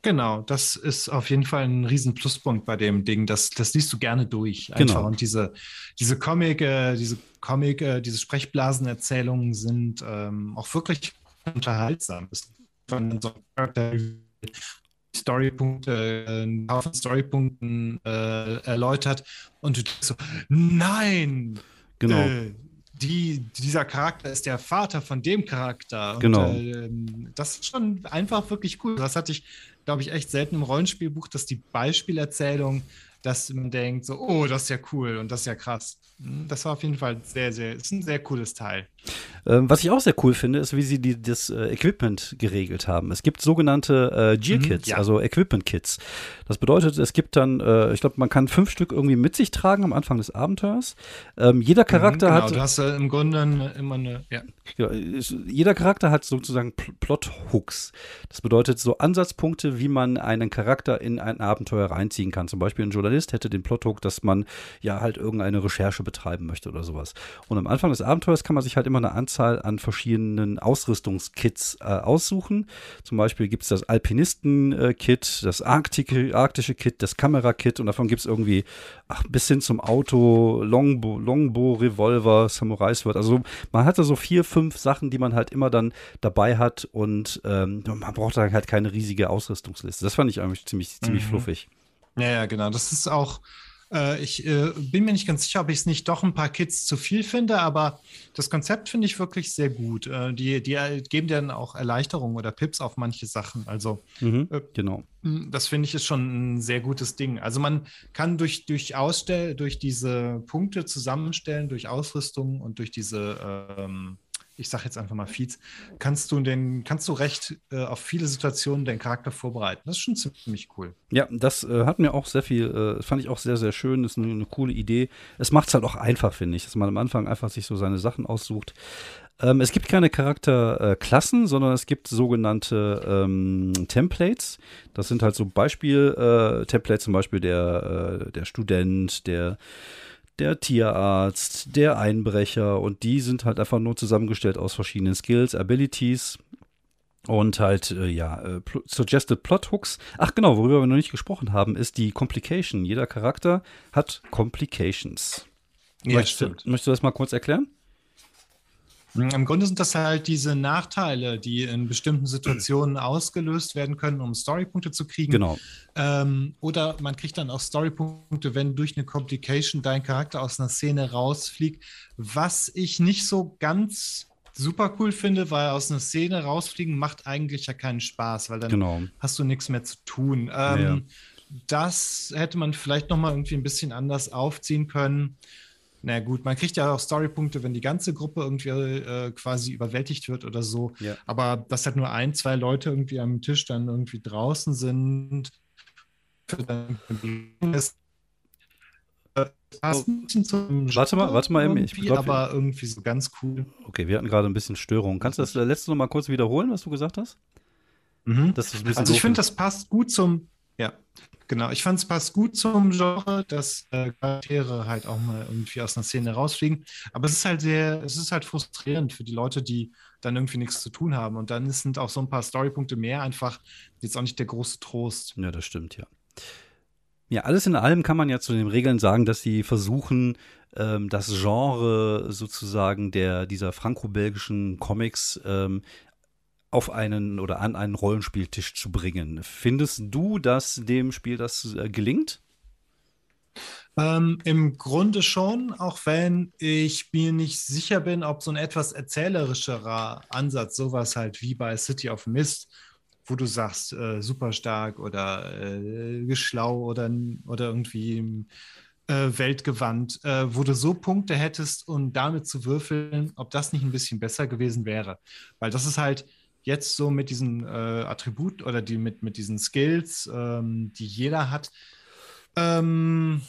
[SPEAKER 2] Genau, das ist auf jeden Fall ein riesen Pluspunkt bei dem Ding. Das, das liest du gerne durch. Einfach. Genau. Und diese, diese Comic, äh, diese Comic, äh, diese Sprechblasenerzählungen sind ähm, auch wirklich unterhaltsam. Es von so einem Charakter Storypunkte, äh, einen Haufen Storypunkten äh, erläutert und du denkst so, nein!
[SPEAKER 1] Genau.
[SPEAKER 2] Äh, die, dieser Charakter ist der Vater von dem Charakter. Und,
[SPEAKER 1] Genau.
[SPEAKER 2] Äh, das ist schon einfach wirklich cool. Das hatte ich, glaube ich, echt selten im Rollenspielbuch, dass die Beispielerzählung, dass man denkt, so, oh, das ist ja cool und das ist ja krass. Hm, Das war auf jeden Fall sehr, sehr, ist ein sehr cooles Teil.
[SPEAKER 1] Ähm, was ich auch sehr cool finde, ist, wie sie die, das äh, Equipment geregelt haben. Es gibt sogenannte äh, Gear-Kits,
[SPEAKER 2] Mhm, ja.
[SPEAKER 1] also Equipment-Kits. Das bedeutet, es gibt dann, äh, ich glaube, man kann fünf Stück irgendwie mit sich tragen am Anfang des Abenteuers. Ähm, jeder Charakter
[SPEAKER 2] Mhm, genau,
[SPEAKER 1] hat.
[SPEAKER 2] du hast äh, im Grunde immer eine, ja.
[SPEAKER 1] Ist- jeder Charakter hat sozusagen Pl- Plot-Hooks. Das bedeutet so Ansatzpunkte, wie man einen Charakter in ein Abenteuer reinziehen kann. Zum Beispiel ein Journalist hätte den Plot-Hook, dass man ja halt irgendeine Recherche betreiben möchte oder sowas. Und am Anfang des Abenteuers kann man sich halt immer eine Anzahl an verschiedenen Ausrüstungskits äh, aussuchen. Zum Beispiel gibt es das Alpinisten-Kit, das Arktik arktische Kit, das Kamera-Kit und davon gibt es irgendwie ach, bis hin zum Auto, Longbow, Longbow Revolver, Samurai Sword. Also man hatte so vier, fünf Sachen, die man halt immer dann dabei hat und ähm, man braucht da halt keine riesige Ausrüstungsliste. Das fand ich eigentlich ziemlich, ziemlich
[SPEAKER 2] Mhm.
[SPEAKER 1] fluffig.
[SPEAKER 2] Ja, ja, genau. Das ist auch, äh, ich äh, bin mir nicht ganz sicher, ob ich es nicht doch ein paar Kids zu viel finde, aber das Konzept finde ich wirklich sehr gut. Äh, die, die äh, geben dir dann auch Erleichterungen oder Pips auf manche Sachen. Also
[SPEAKER 1] Mhm,
[SPEAKER 2] Äh,
[SPEAKER 1] genau.
[SPEAKER 2] Mm, Das finde ich ist schon ein sehr gutes Ding. Also man kann durch, durch Ausstell, durch diese Punkte zusammenstellen, durch Ausrüstung und durch diese, ähm, ich sage jetzt einfach mal Feeds, kannst du den, kannst du recht äh, auf viele Situationen deinen Charakter vorbereiten. Das ist schon ziemlich cool.
[SPEAKER 1] Ja, das äh, hat mir auch sehr viel, äh, fand ich auch sehr, sehr schön. Das ist eine, eine coole Idee. Es macht es halt auch einfach, finde ich, dass man am Anfang einfach sich so seine Sachen aussucht. Ähm, es gibt keine Charakterklassen, sondern es gibt sogenannte ähm, Templates. Das sind halt so Beispiel-Templates, zum Beispiel der, äh, der Student, der der Tierarzt, der Einbrecher und die sind halt einfach nur zusammengestellt aus verschiedenen Skills, Abilities und halt, äh, ja, äh, Suggested Plot Hooks. Ach genau, worüber wir noch nicht gesprochen haben, ist die Complication. Jeder Charakter hat Complications. möchtest, möchtest du das mal kurz erklären?
[SPEAKER 2] Mm, Im Grunde sind das halt diese Nachteile, die in bestimmten Situationen ausgelöst werden können, um Storypunkte zu kriegen.
[SPEAKER 1] Genau.
[SPEAKER 2] Ähm, oder man kriegt dann auch Storypunkte, wenn durch eine Complication dein Charakter aus einer Szene rausfliegt. Was ich nicht so ganz super cool finde, weil aus einer Szene rausfliegen macht eigentlich ja keinen Spaß, weil dann
[SPEAKER 1] Genau.
[SPEAKER 2] hast du nichts mehr zu tun. Ähm,
[SPEAKER 1] ja.
[SPEAKER 2] Das hätte man vielleicht noch mal irgendwie ein bisschen anders aufziehen können. Na gut, man kriegt ja auch Storypunkte, wenn die ganze Gruppe irgendwie äh, quasi überwältigt wird oder so.
[SPEAKER 1] Ja.
[SPEAKER 2] Aber dass halt nur ein, zwei Leute irgendwie am Tisch dann irgendwie draußen sind, ist, äh, passt ein bisschen zum
[SPEAKER 1] Warte mal, warte mal eben, ich glaub,
[SPEAKER 2] aber irgendwie so ganz cool.
[SPEAKER 1] Okay, wir hatten gerade ein bisschen Störung. Kannst du das letzte noch mal kurz wiederholen, was du gesagt hast?
[SPEAKER 2] Mhm. Also ich finde, das passt gut zum, ja, genau. Ich fand es passt gut zum Genre, dass äh, Charaktere halt auch mal irgendwie aus einer Szene rausfliegen. Aber es ist halt sehr, es ist halt frustrierend für die Leute, die dann irgendwie nichts zu tun haben. Und dann sind auch so ein paar Storypunkte mehr einfach jetzt auch nicht der große Trost.
[SPEAKER 1] Ja, das stimmt, ja. Ja, alles in allem kann man ja zu den Regeln sagen, dass sie versuchen, ähm, das Genre sozusagen der, dieser franco-belgischen Comics ähm, auf einen oder an einen Rollenspieltisch zu bringen. Findest du, dass dem Spiel das äh, gelingt?
[SPEAKER 2] Ähm, Im Grunde schon, auch wenn ich mir nicht sicher bin, ob so ein etwas erzählerischerer Ansatz, sowas halt wie bei City of Mist, wo du sagst, äh, super stark oder äh, schlau oder, oder irgendwie äh, weltgewandt, äh, wo du so Punkte hättest, um damit zu würfeln, ob das nicht ein bisschen besser gewesen wäre. Weil das ist halt jetzt so mit diesen äh, Attributen oder die mit, mit diesen Skills, ähm, die jeder hat, ähm,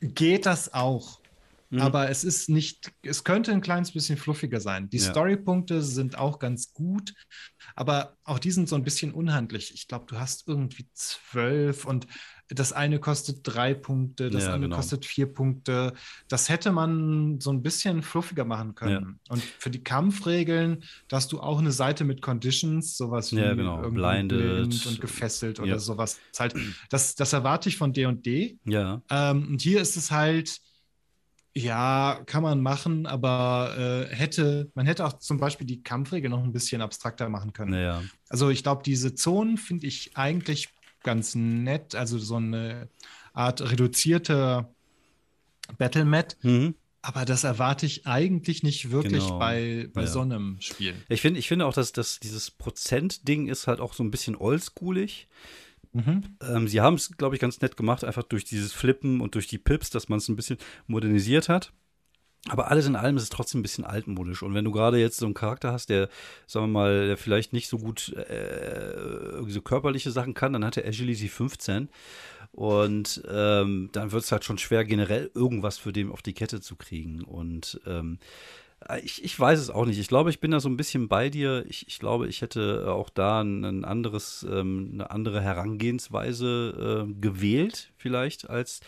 [SPEAKER 2] geht das auch.
[SPEAKER 1] Mhm.
[SPEAKER 2] Aber es ist nicht, es könnte ein kleines bisschen fluffiger sein. Die
[SPEAKER 1] Ja.
[SPEAKER 2] Storypunkte sind auch ganz gut, aber auch die sind so ein bisschen unhandlich. Ich glaube, du hast irgendwie zwölf und das eine kostet drei Punkte, das
[SPEAKER 1] Ja,
[SPEAKER 2] andere
[SPEAKER 1] genau.
[SPEAKER 2] kostet vier Punkte. Das hätte man so ein bisschen fluffiger machen können. Und für die Kampfregeln, da hast du auch eine Seite mit Conditions, sowas wie
[SPEAKER 1] Ja, genau. Blinded.
[SPEAKER 2] blind und gefesselt
[SPEAKER 1] Ja.
[SPEAKER 2] oder sowas. Das, halt, das, das erwarte ich von D&D.
[SPEAKER 1] Ja,
[SPEAKER 2] Ähm, und hier ist es halt, ja, kann man machen, aber äh, hätte, man hätte auch zum Beispiel die Kampfregel noch ein bisschen abstrakter machen können.
[SPEAKER 1] naja.
[SPEAKER 2] Also ich glaube, diese Zonen finde ich eigentlich ganz nett, also so eine Art reduzierte Battlemat. Mhm. Aber das erwarte ich eigentlich nicht wirklich genau. bei, bei ja. so einem Spiel.
[SPEAKER 1] Ich finde ich finde auch, dass, dass dieses Prozent-Ding ist halt auch so ein bisschen oldschoolig. Mhm. Ähm, sie haben es, glaube ich, ganz nett gemacht, einfach durch dieses Flippen und durch die Pips, dass man es ein bisschen modernisiert hat. Aber alles in allem ist es trotzdem ein bisschen altmodisch. Und wenn du gerade jetzt so einen Charakter hast, der, sagen wir mal, der vielleicht nicht so gut äh, so körperliche Sachen kann, dann hat er Agility 15. Und ähm, dann wird es halt schon schwer, generell irgendwas für den auf die Kette zu kriegen. Und ähm, äh, ich, ich weiß es auch nicht. Ich glaube, ich bin da so ein bisschen bei dir. Ich, ich glaube, ich hätte auch da ein anderes, ähm, eine andere Herangehensweise äh, gewählt, vielleicht als,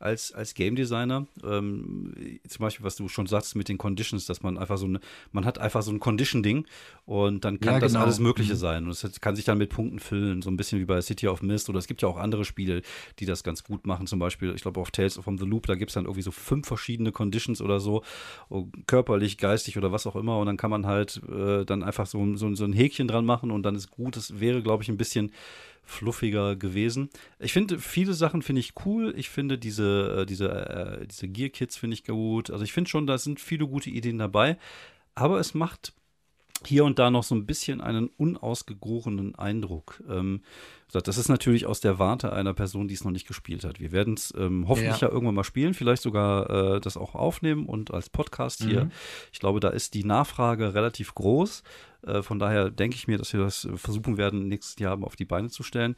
[SPEAKER 1] als, als Game Designer. Ähm, zum Beispiel, was du schon sagst mit den Conditions, dass man einfach so eine, man hat einfach so ein Condition-Ding und dann kann ja, das genau. alles Mögliche mhm. sein. Und es kann sich dann mit Punkten füllen, so ein bisschen wie bei City of Mist. Oder es gibt ja auch andere Spiele, die das ganz gut machen. Zum Beispiel, ich glaube, auf Tales from the Loop, da gibt es dann irgendwie so fünf verschiedene Conditions oder so, körperlich, geistig oder was auch immer. Und dann kann man halt äh, dann einfach so, so, so ein Häkchen dran machen und dann ist gut. Das wäre, glaube ich, ein bisschen fluffiger gewesen. Ich finde, viele Sachen finde ich cool. Ich finde diese, äh, diese, äh, diese Gear-Kits finde ich gut. Also ich finde schon, da sind viele gute Ideen dabei. Aber es macht hier und da noch so ein bisschen einen unausgegorenen Eindruck. Ähm, das ist natürlich aus der Warte einer Person, die es noch nicht gespielt hat. Wir werden es ähm, hoffentlich ja. ja. irgendwann mal spielen, vielleicht sogar äh, das auch aufnehmen und als Podcast mhm. hier. Ich glaube, da ist die Nachfrage relativ groß. Äh, von daher denke ich mir, dass wir das versuchen werden, nächstes Jahr auf die Beine zu stellen.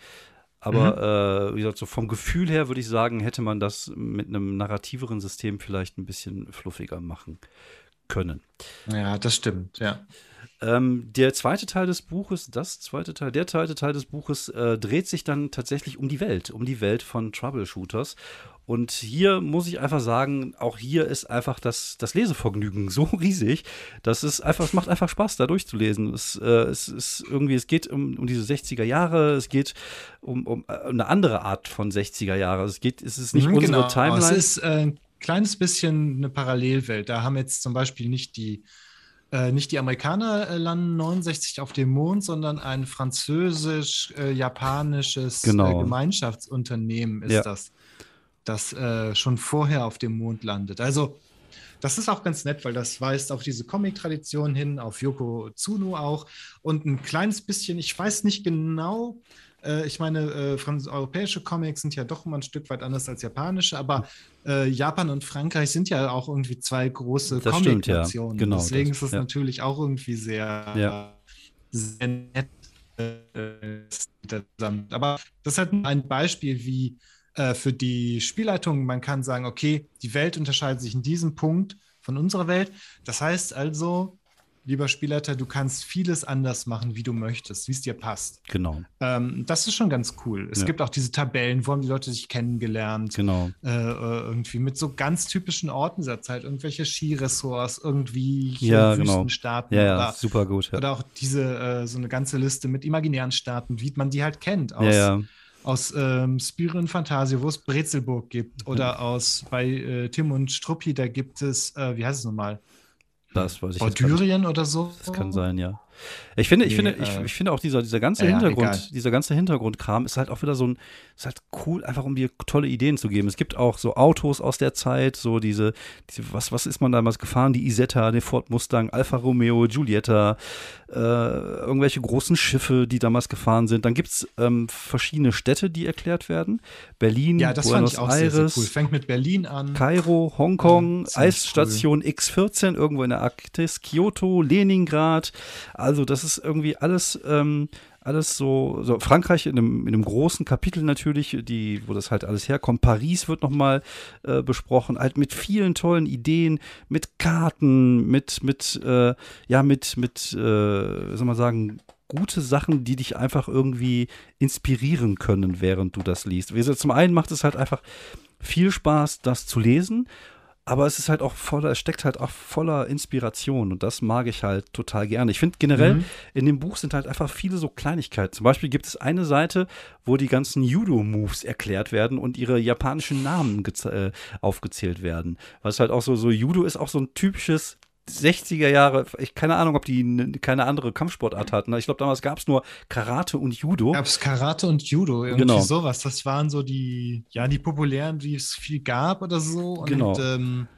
[SPEAKER 1] Aber mhm. äh, wie gesagt, so vom Gefühl her würde ich sagen, hätte man das mit einem narrativeren System vielleicht ein bisschen fluffiger machen können.
[SPEAKER 2] Ja, das stimmt, ja.
[SPEAKER 1] Ähm, der zweite Teil des Buches, das zweite Teil, der zweite Teil des Buches äh, dreht sich dann tatsächlich um die Welt, um die Welt von Troubleshooters. Und hier muss ich einfach sagen, auch hier ist einfach das, das Lesevergnügen *laughs* so riesig, dass es einfach, es macht einfach Spaß, da durchzulesen. Es, äh, es ist irgendwie, es geht um, um diese 60er Jahre, es geht um, um äh, eine andere Art von 60er Jahre. Es geht, es ist nicht mhm, unsere genau. Timeline. Es
[SPEAKER 2] ist äh, ein kleines bisschen eine Parallelwelt. Da haben jetzt zum Beispiel nicht die äh, nicht die Amerikaner äh, landen 69 auf dem Mond, sondern ein französisch-japanisches äh, genau. Gemeinschaftsunternehmen ist ja. das, das schon vorher auf dem Mond landet. Also das ist auch ganz nett, weil das weist auf diese Comic-Tradition hin, auf Yoko Tsuno auch und ein kleines bisschen, ich weiß nicht genau, äh, ich meine, äh, europäische Comics sind ja doch immer ein Stück weit anders als japanische, aber äh, Japan und Frankreich sind ja auch irgendwie zwei große Comic-Nationen. Ja. Genau, Deswegen das, ist es ja. natürlich auch irgendwie sehr, ja. sehr nett. Äh, aber das ist halt ein Beispiel, wie äh, für die Spielleitung man kann sagen, okay, die Welt unterscheidet sich in diesem Punkt von unserer Welt. Das heißt also, lieber Spielleiter, du kannst vieles anders machen, wie du möchtest, wie es dir passt.
[SPEAKER 1] Genau.
[SPEAKER 2] Ähm, das ist schon ganz cool. Es ja. gibt auch diese Tabellen, wo haben die Leute sich kennengelernt.
[SPEAKER 1] Genau.
[SPEAKER 2] Äh, äh irgendwie mit so ganz typischen Orten dieser Zeit, irgendwelche Skiressorts, irgendwie
[SPEAKER 1] ja, genau. Genau. Ja, ja, super gut.
[SPEAKER 2] Ja. Oder auch diese, äh, so eine ganze Liste mit imaginären Staaten, wie man die halt kennt. Aus, ja, aus ähm, Spyro Fantasie, wo es Brezelburg gibt, oder aus bei äh, Tim und Struppi, da gibt es, äh, wie heißt es nochmal?
[SPEAKER 1] Das weiß ich
[SPEAKER 2] Bordürien oder so?
[SPEAKER 1] Das kann sein, ja. Ich finde, ich nee, finde, ich, äh, ich, finde auch dieser, dieser ganze ja, Hintergrund, egal. dieser ganze Hintergrundkram ist halt auch wieder so ein, ist halt cool, einfach um dir tolle Ideen zu geben. Es gibt auch so Autos aus der Zeit, so diese, diese was, was ist man damals gefahren? Die Isetta, den Ford Mustang, Alfa Romeo, Giulietta, äh, irgendwelche großen Schiffe, die damals gefahren sind. Dann gibt es ähm, verschiedene Städte, die erklärt werden. Berlin,
[SPEAKER 2] ja, das Buenos fand ich auch Aires, sehr, sehr cool. Fängt mit Berlin an.
[SPEAKER 1] Kairo, Hongkong, ja, Eisstation cool. X14, irgendwo in der Arktis, Kyoto, Leningrad. Also das ist irgendwie alles, ähm, alles so, so Frankreich in einem, in einem großen Kapitel natürlich, die, wo das halt alles herkommt. Paris wird nochmal äh, besprochen, halt mit vielen tollen Ideen, mit Karten, mit, mit, äh, ja, mit, mit, äh, soll man sagen, gute Sachen, die dich einfach irgendwie inspirieren können, während du das liest. Zum einen macht es halt einfach viel Spaß, das zu lesen aber es ist halt auch voller, es steckt halt auch voller Inspiration und das mag ich halt total gerne. Ich finde generell, mhm. in dem Buch sind halt einfach viele so Kleinigkeiten. Zum Beispiel gibt es eine Seite, wo die ganzen Judo-Moves erklärt werden und ihre japanischen Namen äh, aufgezählt werden. Was halt auch so, so Judo ist auch so ein typisches 60er Jahre, ich keine Ahnung, ob die keine andere Kampfsportart hatten. Ich glaube, damals gab es nur Karate und Judo.
[SPEAKER 2] Gab es Karate und Judo, irgendwie genau. sowas. Das waren so die, ja, die populären, die es viel gab oder so. Und
[SPEAKER 1] genau.
[SPEAKER 2] ähm,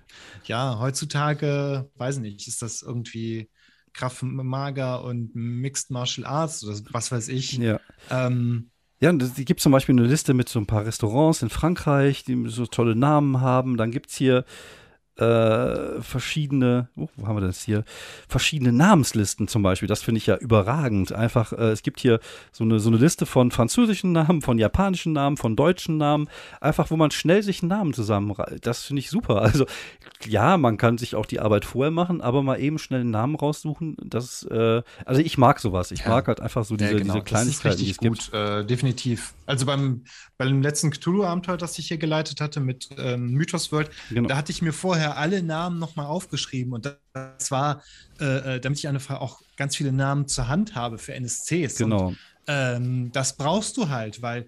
[SPEAKER 2] ja, heutzutage, weiß nicht, ist das irgendwie Kraft Mager und Mixed Martial Arts oder was weiß ich.
[SPEAKER 1] Ja. Ähm, ja, es gibt zum Beispiel eine Liste mit so ein paar Restaurants in Frankreich, die so tolle Namen haben. Dann gibt es hier äh, verschiedene, oh, wo haben wir das hier? Verschiedene Namenslisten zum Beispiel. Das finde ich ja überragend. Einfach, äh, es gibt hier so eine, so eine Liste von französischen Namen, von japanischen Namen, von deutschen Namen. Einfach, wo man schnell sich einen Namen zusammenreißt. Das finde ich super. Also, ja, man kann sich auch die Arbeit vorher machen, aber mal eben schnell einen Namen raussuchen. Das, äh, also ich mag sowas. Ich ja. mag halt einfach so diese, ja, genau. diese Kleinigkeiten,
[SPEAKER 2] die es gut, gibt. Äh, definitiv. Also beim, beim letzten Cthulhu-Abenteuer, das ich hier geleitet hatte mit ähm, Mythos World, genau. da hatte ich mir vorher alle Namen nochmal aufgeschrieben und das war, äh, äh, damit ich einfach auch ganz viele Namen zur Hand habe für NSCs.
[SPEAKER 1] Genau.
[SPEAKER 2] Und, ähm, das brauchst du halt, weil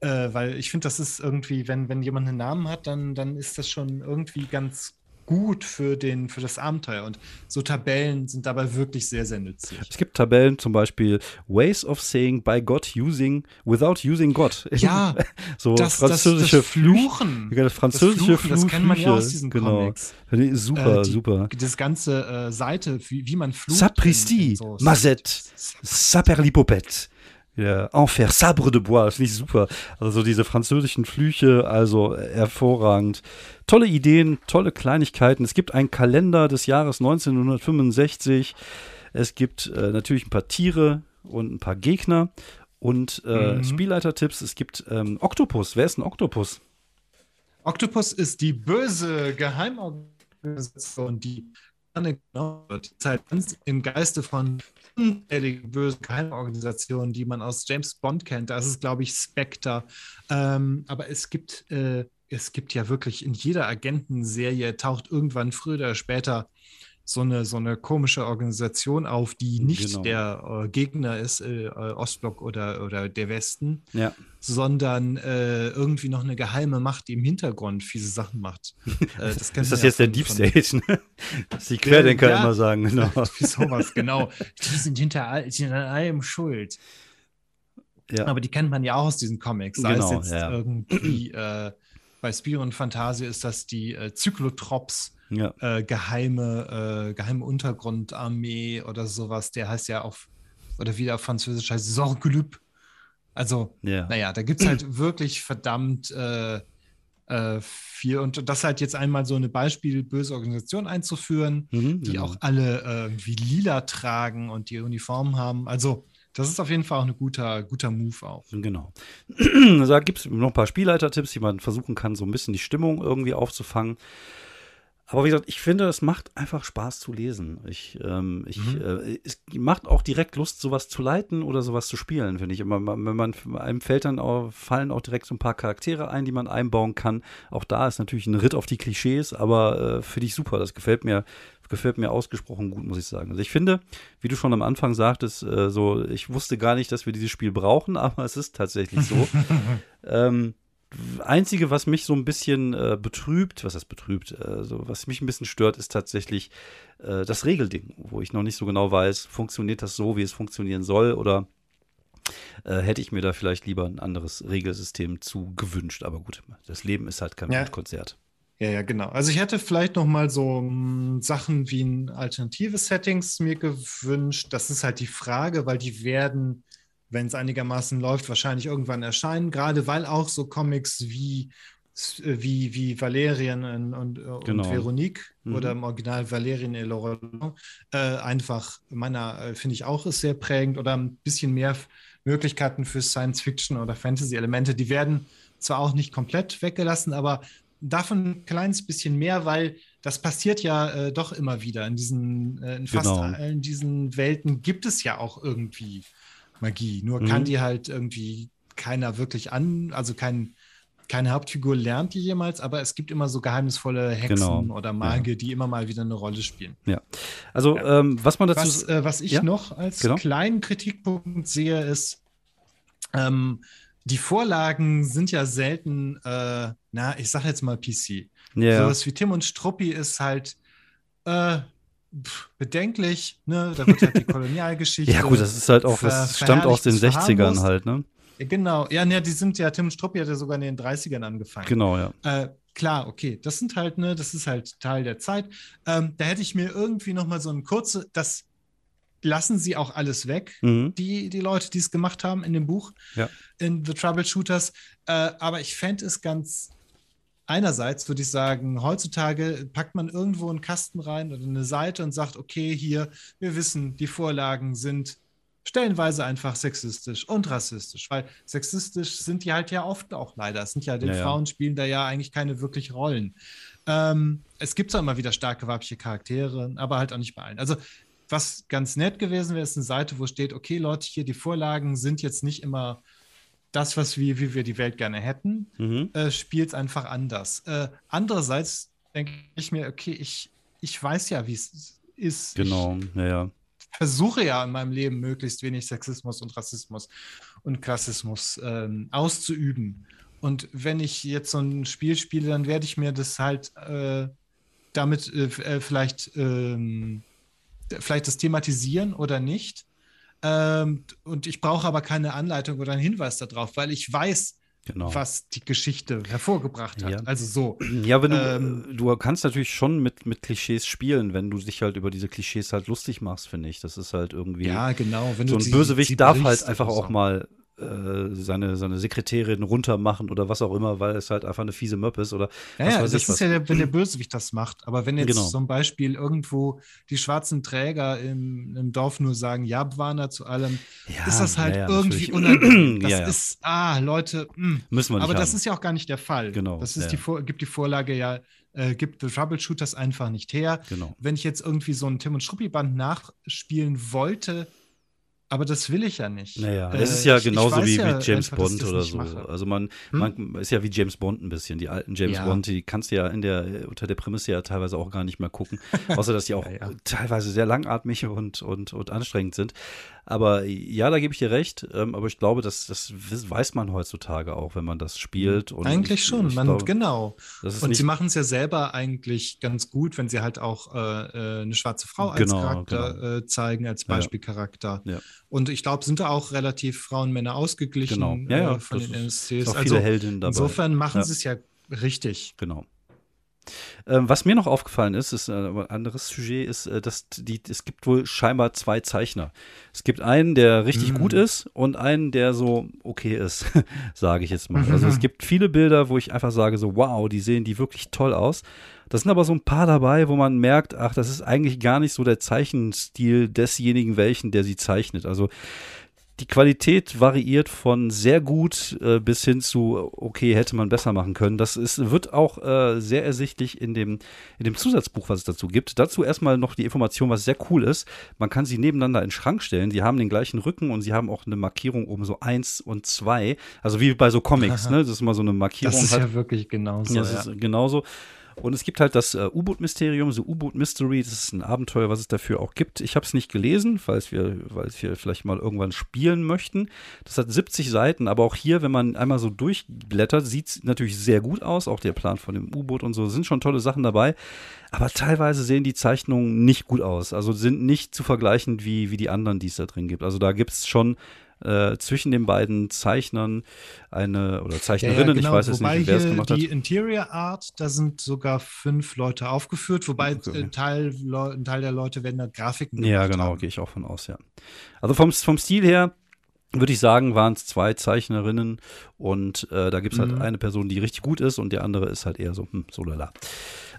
[SPEAKER 2] äh, weil ich finde, das ist irgendwie, wenn, wenn jemand einen Namen hat, dann, dann ist das schon irgendwie ganz gut für, den, für das Abenteuer. Und so Tabellen sind dabei wirklich sehr, sehr nützlich.
[SPEAKER 1] Es gibt Tabellen, zum Beispiel Ways of saying by God using without using God.
[SPEAKER 2] Ja, *laughs*
[SPEAKER 1] so das, französische
[SPEAKER 2] das, das Fluchen.
[SPEAKER 1] Das französische das,
[SPEAKER 2] Fluchen, das kennt man ja aus diesen
[SPEAKER 1] genau.
[SPEAKER 2] Comics.
[SPEAKER 1] Super, äh, die, super.
[SPEAKER 2] Das ganze äh, Seite, wie, wie man flucht.
[SPEAKER 1] Sapristi, so. Mazette, Saperlipopette. Ja, Enfer, Sabre de Bois, finde ich super. Also diese französischen Flüche, also hervorragend. Tolle Ideen, tolle Kleinigkeiten. Es gibt einen Kalender des Jahres 1965. Es gibt äh, natürlich ein paar Tiere und ein paar Gegner und äh, mhm. Spielleitertipps. Es gibt ähm, Oktopus. Wer ist ein Oktopus?
[SPEAKER 2] Oktopus ist die böse Geheimorganisation, die genau wird. Halt ganz im Geiste von unzähligen bösen Geheimorganisationen, die man aus James Bond kennt. Das ist, glaube ich, Spectre. Ähm, aber es gibt äh, es gibt ja wirklich in jeder Agentenserie taucht irgendwann früher oder später so eine, so eine komische Organisation auf, die nicht genau. der äh, Gegner ist, äh, Ostblock oder, oder der Westen,
[SPEAKER 1] ja.
[SPEAKER 2] sondern äh, irgendwie noch eine geheime Macht, die im Hintergrund fiese Sachen macht. *laughs*
[SPEAKER 1] Äh, das ist das jetzt von, der Deep State, ne? dass die Querdenker ja, immer sagen, *laughs*
[SPEAKER 2] genau. sowas, genau. Die sind hinter all, die sind an allem schuld. Ja. Aber die kennt man ja auch aus diesen Comics. Sei genau, es jetzt ja. irgendwie äh, bei Spiro und Fantasie ist das die äh, Zyklotrops, ja. äh, geheime, äh, geheime Untergrundarmee oder sowas. Der heißt ja auf, oder wieder auf Französisch heißt Sorglüb. Also, ja. naja, da gibt es halt *clears throat* wirklich verdammt äh, äh, viel. Und das halt jetzt einmal so eine beispielböse Organisation einzuführen, mhm, die genau. auch alle irgendwie lila tragen und die Uniformen haben. Also, das ist auf jeden Fall auch ein guter, guter Move auch.
[SPEAKER 1] Genau. *clears throat* da gibt es noch ein paar Spielleiter-Tipps, die man versuchen kann, so ein bisschen die Stimmung irgendwie aufzufangen. Aber wie gesagt, ich finde, es macht einfach Spaß zu lesen. Ich, ähm, ich, mhm. äh, es macht auch direkt Lust, sowas zu leiten oder sowas zu spielen, finde ich. Wenn man, einem fällt dann auch, fallen auch direkt so ein paar Charaktere ein, die man einbauen kann. Auch da ist natürlich ein Ritt auf die Klischees, aber äh, finde ich super. Das gefällt mir, gefällt mir ausgesprochen gut, muss ich sagen. Also ich finde, wie du schon am Anfang sagtest, äh, so, ich wusste gar nicht, dass wir dieses Spiel brauchen, *laughs* aber es ist tatsächlich so. *laughs* ähm, Einzige, was mich so ein bisschen äh, betrübt, was heißt betrübt, äh, so, was mich ein bisschen stört, ist tatsächlich äh, das Regelding, wo ich noch nicht so genau weiß, funktioniert das so, wie es funktionieren soll oder äh, hätte ich mir da vielleicht lieber ein anderes Regelsystem zu gewünscht. Aber gut, das Leben ist halt kein ja. Konzert.
[SPEAKER 2] Ja, ja, genau. Also ich hätte vielleicht noch mal so m, hm, Sachen wie ein alternative Settings mir gewünscht. Das ist halt die Frage, weil die werden, wenn es einigermaßen läuft, wahrscheinlich irgendwann erscheinen. Gerade weil auch so Comics wie wie, wie Valerian und, und, genau. und Veronique mhm. oder im Original Valerian et Laurent äh, einfach meiner, äh, finde ich auch ist sehr prägend oder ein bisschen mehr Möglichkeiten für Science-Fiction oder Fantasy-Elemente. Die werden zwar auch nicht komplett weggelassen, aber davon ein kleines bisschen mehr, weil das passiert ja äh, doch immer wieder. In diesen, äh, in fast genau. allen diesen Welten gibt es ja auch irgendwie Magie. Nur mhm. kann die halt irgendwie keiner wirklich an, also kein, keine Hauptfigur lernt die jemals, aber es gibt immer so geheimnisvolle Hexen genau. oder Magier, ja. die immer mal wieder eine Rolle spielen.
[SPEAKER 1] Ja. Also, ja. Ähm, was man dazu.
[SPEAKER 2] Was, äh, was ich ja? noch als genau. kleinen Kritikpunkt sehe, ist, ähm, die Vorlagen sind ja selten, äh, na, ich sag jetzt mal PC. Yeah. So was wie Tim und Struppi ist halt, äh, bedenklich, ne? Da wird halt die *laughs* Kolonialgeschichte.
[SPEAKER 1] ja, gut, das ist halt auch, das stammt aus den 60ern halt, ne?
[SPEAKER 2] Genau, ja, ne, die sind ja, Tim Struppi hat ja sogar in den 30ern angefangen.
[SPEAKER 1] Genau, ja.
[SPEAKER 2] Äh, klar, okay, das sind halt, ne, das ist halt Teil der Zeit. Ähm, da hätte ich mir irgendwie noch mal so ein kurze, das lassen sie auch alles weg, mhm. die, die Leute, die es gemacht haben in dem Buch,
[SPEAKER 1] ja.
[SPEAKER 2] in The Troubleshooters. Äh, aber ich fände es ganz, einerseits würde ich sagen, heutzutage packt man irgendwo einen Kasten rein oder eine Seite und sagt, okay, hier, wir wissen, die Vorlagen sind stellenweise einfach sexistisch und rassistisch, weil sexistisch sind die halt ja oft auch leider. Es sind ja, die ja, Frauen spielen da ja eigentlich keine wirklich Rollen. Ähm, es gibt zwar immer wieder starke weibliche Charaktere, aber halt auch nicht bei allen. Also, was ganz nett gewesen wäre, ist eine Seite, wo steht, okay, Leute, hier die Vorlagen sind jetzt nicht immer das, was wir, wie wir die Welt gerne hätten, mhm. äh, spielt es einfach anders. Äh, andererseits denke ich mir, okay, ich, ich weiß ja, wie es ist.
[SPEAKER 1] Genau,
[SPEAKER 2] ich,
[SPEAKER 1] ja, ja
[SPEAKER 2] versuche ja in meinem Leben möglichst wenig Sexismus und Rassismus und Klassismus ähm, auszuüben. Und wenn ich jetzt so ein Spiel spiele, dann werde ich mir das halt äh, damit äh, äh vielleicht, ähm, vielleicht das thematisieren oder nicht. Ähm, und ich brauche aber keine Anleitung oder einen Hinweis darauf, weil ich weiß, Genau. was die Geschichte hervorgebracht hat.
[SPEAKER 1] Ja.
[SPEAKER 2] Also so.
[SPEAKER 1] Ja, wenn du, ähm, du kannst natürlich schon mit, mit Klischees spielen, wenn du dich halt über diese Klischees halt lustig machst, finde ich. Das ist halt irgendwie.
[SPEAKER 2] Ja, genau.
[SPEAKER 1] Wenn so ein Bösewicht darf halt einfach auch mal äh, seine, seine Sekretärin runtermachen oder was auch immer, weil es halt einfach eine fiese Möppe ist oder
[SPEAKER 2] ja, ja das ist was. ja, der, wenn der Bösewicht das macht. Aber wenn jetzt genau. zum Beispiel irgendwo die schwarzen Träger im, im Dorf nur sagen, ja, Bwana zu allem, ja, ist das halt ja, irgendwie unangenehm. *clears throat* Das ist, ah, Leute, mh.
[SPEAKER 1] Hm. müssen wir nicht
[SPEAKER 2] Aber
[SPEAKER 1] haben.
[SPEAKER 2] das ist ja auch gar nicht der Fall.
[SPEAKER 1] Genau.
[SPEAKER 2] Das ist die Vor gibt die Vorlage ja äh, gibt The Troubleshooters einfach nicht her.
[SPEAKER 1] Genau.
[SPEAKER 2] Wenn ich jetzt irgendwie so ein Tim und Struppi-Band nachspielen wollte, aber das will ich ja nicht.
[SPEAKER 1] Naja, es ist ja genauso ich wie, ja wie, James einfach, Bond oder so. Mache. Also man, hm? man ist ja wie James Bond ein bisschen. Die alten James ja. Bond, die kannst du ja in der, unter der Prämisse ja teilweise auch gar nicht mehr gucken. *laughs* Außer dass die auch ja, teilweise sehr langatmig und, und, und anstrengend sind. Aber ja, da gebe ich dir recht. Ähm, aber ich glaube, das, das weiß man heutzutage auch, wenn man das spielt. Und
[SPEAKER 2] eigentlich
[SPEAKER 1] ich,
[SPEAKER 2] schon,
[SPEAKER 1] ich
[SPEAKER 2] man, glaube, genau. Und sie machen es ja selber eigentlich ganz gut, wenn sie halt auch äh, äh eine schwarze Frau als genau, Charakter genau. Äh, zeigen, als Beispielcharakter.
[SPEAKER 1] Ja.
[SPEAKER 2] Und ich glaube, sind da auch relativ Frauen-Männer ausgeglichen
[SPEAKER 1] genau. ja, ja,
[SPEAKER 2] äh, von den NSCs.
[SPEAKER 1] Auch viele also, Heldinnen dabei.
[SPEAKER 2] Insofern machen sie es ja richtig.
[SPEAKER 1] Genau. Ähm, was mir noch aufgefallen ist, ist äh, ein anderes Sujet, ist, äh, dass die, es gibt wohl scheinbar zwei Zeichner. Es gibt einen, der richtig mhm. gut ist und einen, der so okay ist, *laughs* sage ich jetzt mal. Also es gibt viele Bilder, wo ich einfach sage so, wow, die sehen die wirklich toll aus. Das sind aber so ein paar dabei, wo man merkt, ach, das ist eigentlich gar nicht so der Zeichenstil desjenigen welchen, der sie zeichnet. Also die Qualität variiert von sehr gut äh, bis hin zu, okay, hätte man besser machen können. Das ist, wird auch äh, sehr ersichtlich in dem, in dem Zusatzbuch, was es dazu gibt. Dazu erstmal noch die Information, was sehr cool ist. Man kann sie nebeneinander in den Schrank stellen. Die haben den gleichen Rücken und sie haben auch eine Markierung oben so eins und zwei. Also wie bei so Comics, *laughs* ne? Das ist mal so eine Markierung. Das
[SPEAKER 2] ist halt. ja wirklich genauso.
[SPEAKER 1] Ja, das ja. ist genauso. Und es gibt halt das äh, U-Boot-Mysterium, so U-Boot-Mystery. Das ist ein Abenteuer, was es dafür auch gibt. Ich habe es nicht gelesen, falls wir, weil wir vielleicht mal irgendwann spielen möchten. Das hat 70 Seiten, aber auch hier, wenn man einmal so durchblättert, sieht es natürlich sehr gut aus. Auch der Plan von dem U-Boot und so sind schon tolle Sachen dabei. Aber teilweise sehen die Zeichnungen nicht gut aus. Also sind nicht zu vergleichen wie, wie die anderen, die es da drin gibt. Also da gibt es schon äh, zwischen den beiden Zeichnern eine oder Zeichnerinnen, ja, ja, genau. ich weiß jetzt
[SPEAKER 2] wobei
[SPEAKER 1] nicht, wer es gemacht
[SPEAKER 2] die hat. Die Interior Art, da sind sogar fünf Leute aufgeführt, wobei okay. ein, Teil, ein Teil der Leute werden da Grafiken
[SPEAKER 1] gemacht Ja, genau, gehe ich auch von aus, ja. Also vom, vom Stil her würde ich sagen, waren es zwei Zeichnerinnen und äh, da gibt es halt mhm. eine Person, die richtig gut ist und der andere ist halt eher so, hm, so lala.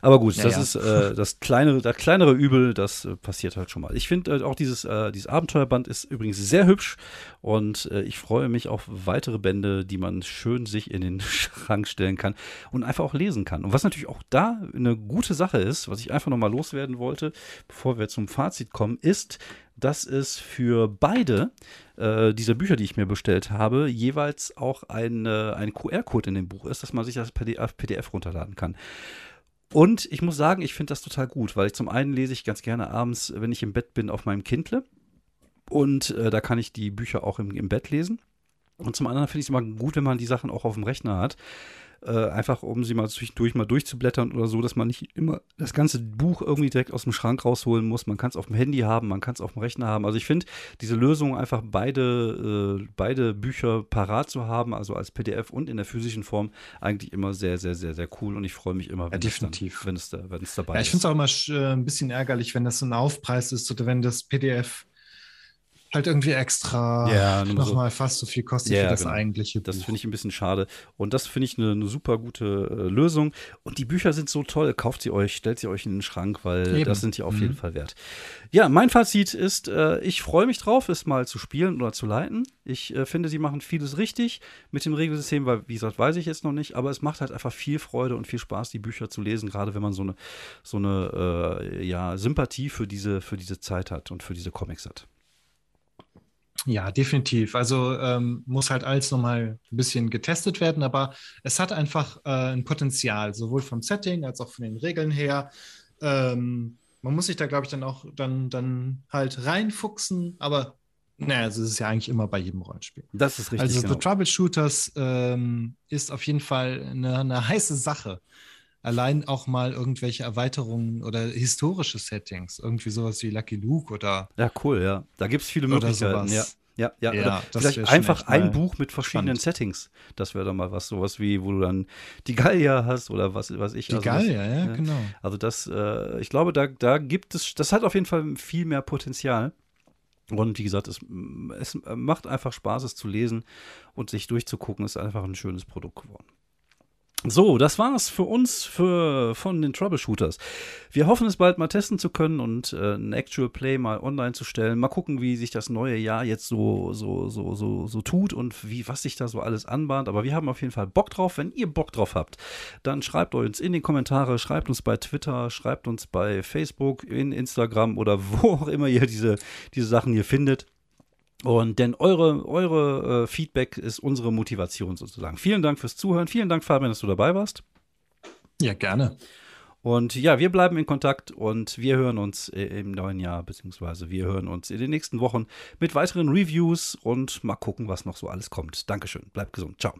[SPEAKER 1] Aber gut, ja, das ja. ist äh, das kleinere, das kleinere Übel, das äh, passiert halt schon mal. Ich finde äh, auch dieses, äh, dieses Abenteuerband ist übrigens sehr hübsch und äh, ich freue mich auf weitere Bände, die man schön sich in den *laughs* Schrank stellen kann und einfach auch lesen kann. Und was natürlich auch da eine gute Sache ist, was ich einfach nochmal loswerden wollte, bevor wir zum Fazit kommen, ist, dass es für beide äh, dieser Bücher, die ich mir bestellt habe, jeweils auch ein, äh, ein QR-Code in dem Buch ist, dass man sich das PDF, runterladen kann. Und ich muss sagen, ich finde das total gut, weil ich zum einen lese ich ganz gerne abends, wenn ich im Bett bin, auf meinem Kindle. Und äh, da kann ich die Bücher auch im, im Bett lesen. Und zum anderen finde ich es immer gut, wenn man die Sachen auch auf dem Rechner hat. Äh, einfach um sie mal zwischendurch mal durchzublättern oder so, dass man nicht immer das ganze Buch irgendwie direkt aus dem Schrank rausholen muss. Man kann es auf dem Handy haben, man kann es auf dem Rechner haben. Also ich finde diese Lösung einfach beide, äh, beide Bücher parat zu haben, also als PDF und in der physischen Form, eigentlich immer sehr, sehr, sehr, sehr cool und ich freue mich immer,
[SPEAKER 2] wenn, ja, definitiv.
[SPEAKER 1] Dann, wenn, es, da, wenn es dabei
[SPEAKER 2] ja,
[SPEAKER 1] ich
[SPEAKER 2] ist. Ich finde es auch immer äh, ein bisschen ärgerlich, wenn das so ein Aufpreis ist oder wenn das PDF halt irgendwie extra
[SPEAKER 1] ja,
[SPEAKER 2] nochmal so. fast so viel kostet
[SPEAKER 1] ja,
[SPEAKER 2] wie das
[SPEAKER 1] genau.
[SPEAKER 2] eigentliche
[SPEAKER 1] Buch. Das finde ich ein bisschen schade. Und das finde ich eine, eine, super gute äh, Lösung. Und die Bücher sind so toll. Kauft sie euch, stellt sie euch in den Schrank, weil Eben. das sind die auf mhm. jeden Fall wert. Ja, mein Fazit ist, äh, ich freue mich drauf, es mal zu spielen oder zu leiten. Ich äh, finde, sie machen vieles richtig mit dem Regelsystem, weil, wie gesagt, weiß ich jetzt noch nicht, aber es macht halt einfach viel Freude und viel Spaß, die Bücher zu lesen, gerade wenn man so eine, so eine äh, ja, Sympathie für diese, für diese Zeit hat und für diese Comics hat.
[SPEAKER 2] Ja, definitiv. Also ähm, muss halt alles nochmal ein bisschen getestet werden, aber es hat einfach äh, ein Potenzial, sowohl vom Setting als auch von den Regeln her. Ähm, man muss sich da, glaube ich, dann auch dann, dann halt reinfuchsen, aber naja, also es ist ja eigentlich immer bei jedem Rollenspiel.
[SPEAKER 1] Das ist richtig.
[SPEAKER 2] Also
[SPEAKER 1] genau.
[SPEAKER 2] The Troubleshooters ähm, ist auf jeden Fall eine, eine heiße Sache allein auch mal irgendwelche Erweiterungen oder historische Settings, irgendwie sowas wie Lucky Luke oder.
[SPEAKER 1] Ja, cool, ja. Da gibt es viele Möglichkeiten. Ja. Ja, ja,
[SPEAKER 2] ja
[SPEAKER 1] vielleicht einfach ein Buch mit verschiedenen spannend. Settings. Das wäre dann mal was, sowas wie, wo du dann die Gallier hast oder was, was ich.
[SPEAKER 2] Die
[SPEAKER 1] also
[SPEAKER 2] Gallier,
[SPEAKER 1] das,
[SPEAKER 2] ja, genau.
[SPEAKER 1] Also das, äh, ich glaube, da, da gibt es, das hat auf jeden Fall viel mehr Potenzial. Und wie gesagt, es, es macht einfach Spaß, es zu lesen und sich durchzugucken. Ist einfach ein schönes Produkt geworden. So, das war's für uns für, von den Troubleshooters. Wir hoffen es bald mal testen zu können und äh, ein Actual Play mal online zu stellen. Mal gucken, wie sich das neue Jahr jetzt so, so, so, so, so tut und wie, was sich da so alles anbahnt. Aber wir haben auf jeden Fall Bock drauf. Wenn ihr Bock drauf habt, dann schreibt uns in die Kommentare, schreibt uns bei Twitter, schreibt uns bei Facebook, in Instagram oder *laughs* wo auch immer ihr diese, diese Sachen hier findet. Und denn eure, eure äh, Feedback ist unsere Motivation sozusagen. Vielen Dank fürs Zuhören. Vielen Dank, Fabian, dass du dabei warst.
[SPEAKER 2] Ja, gerne.
[SPEAKER 1] Und ja, wir bleiben in Kontakt und wir hören uns im neuen Jahr, beziehungsweise wir hören uns in den nächsten Wochen mit weiteren Reviews und mal gucken, was noch so alles kommt. Dankeschön. Bleibt gesund. Ciao.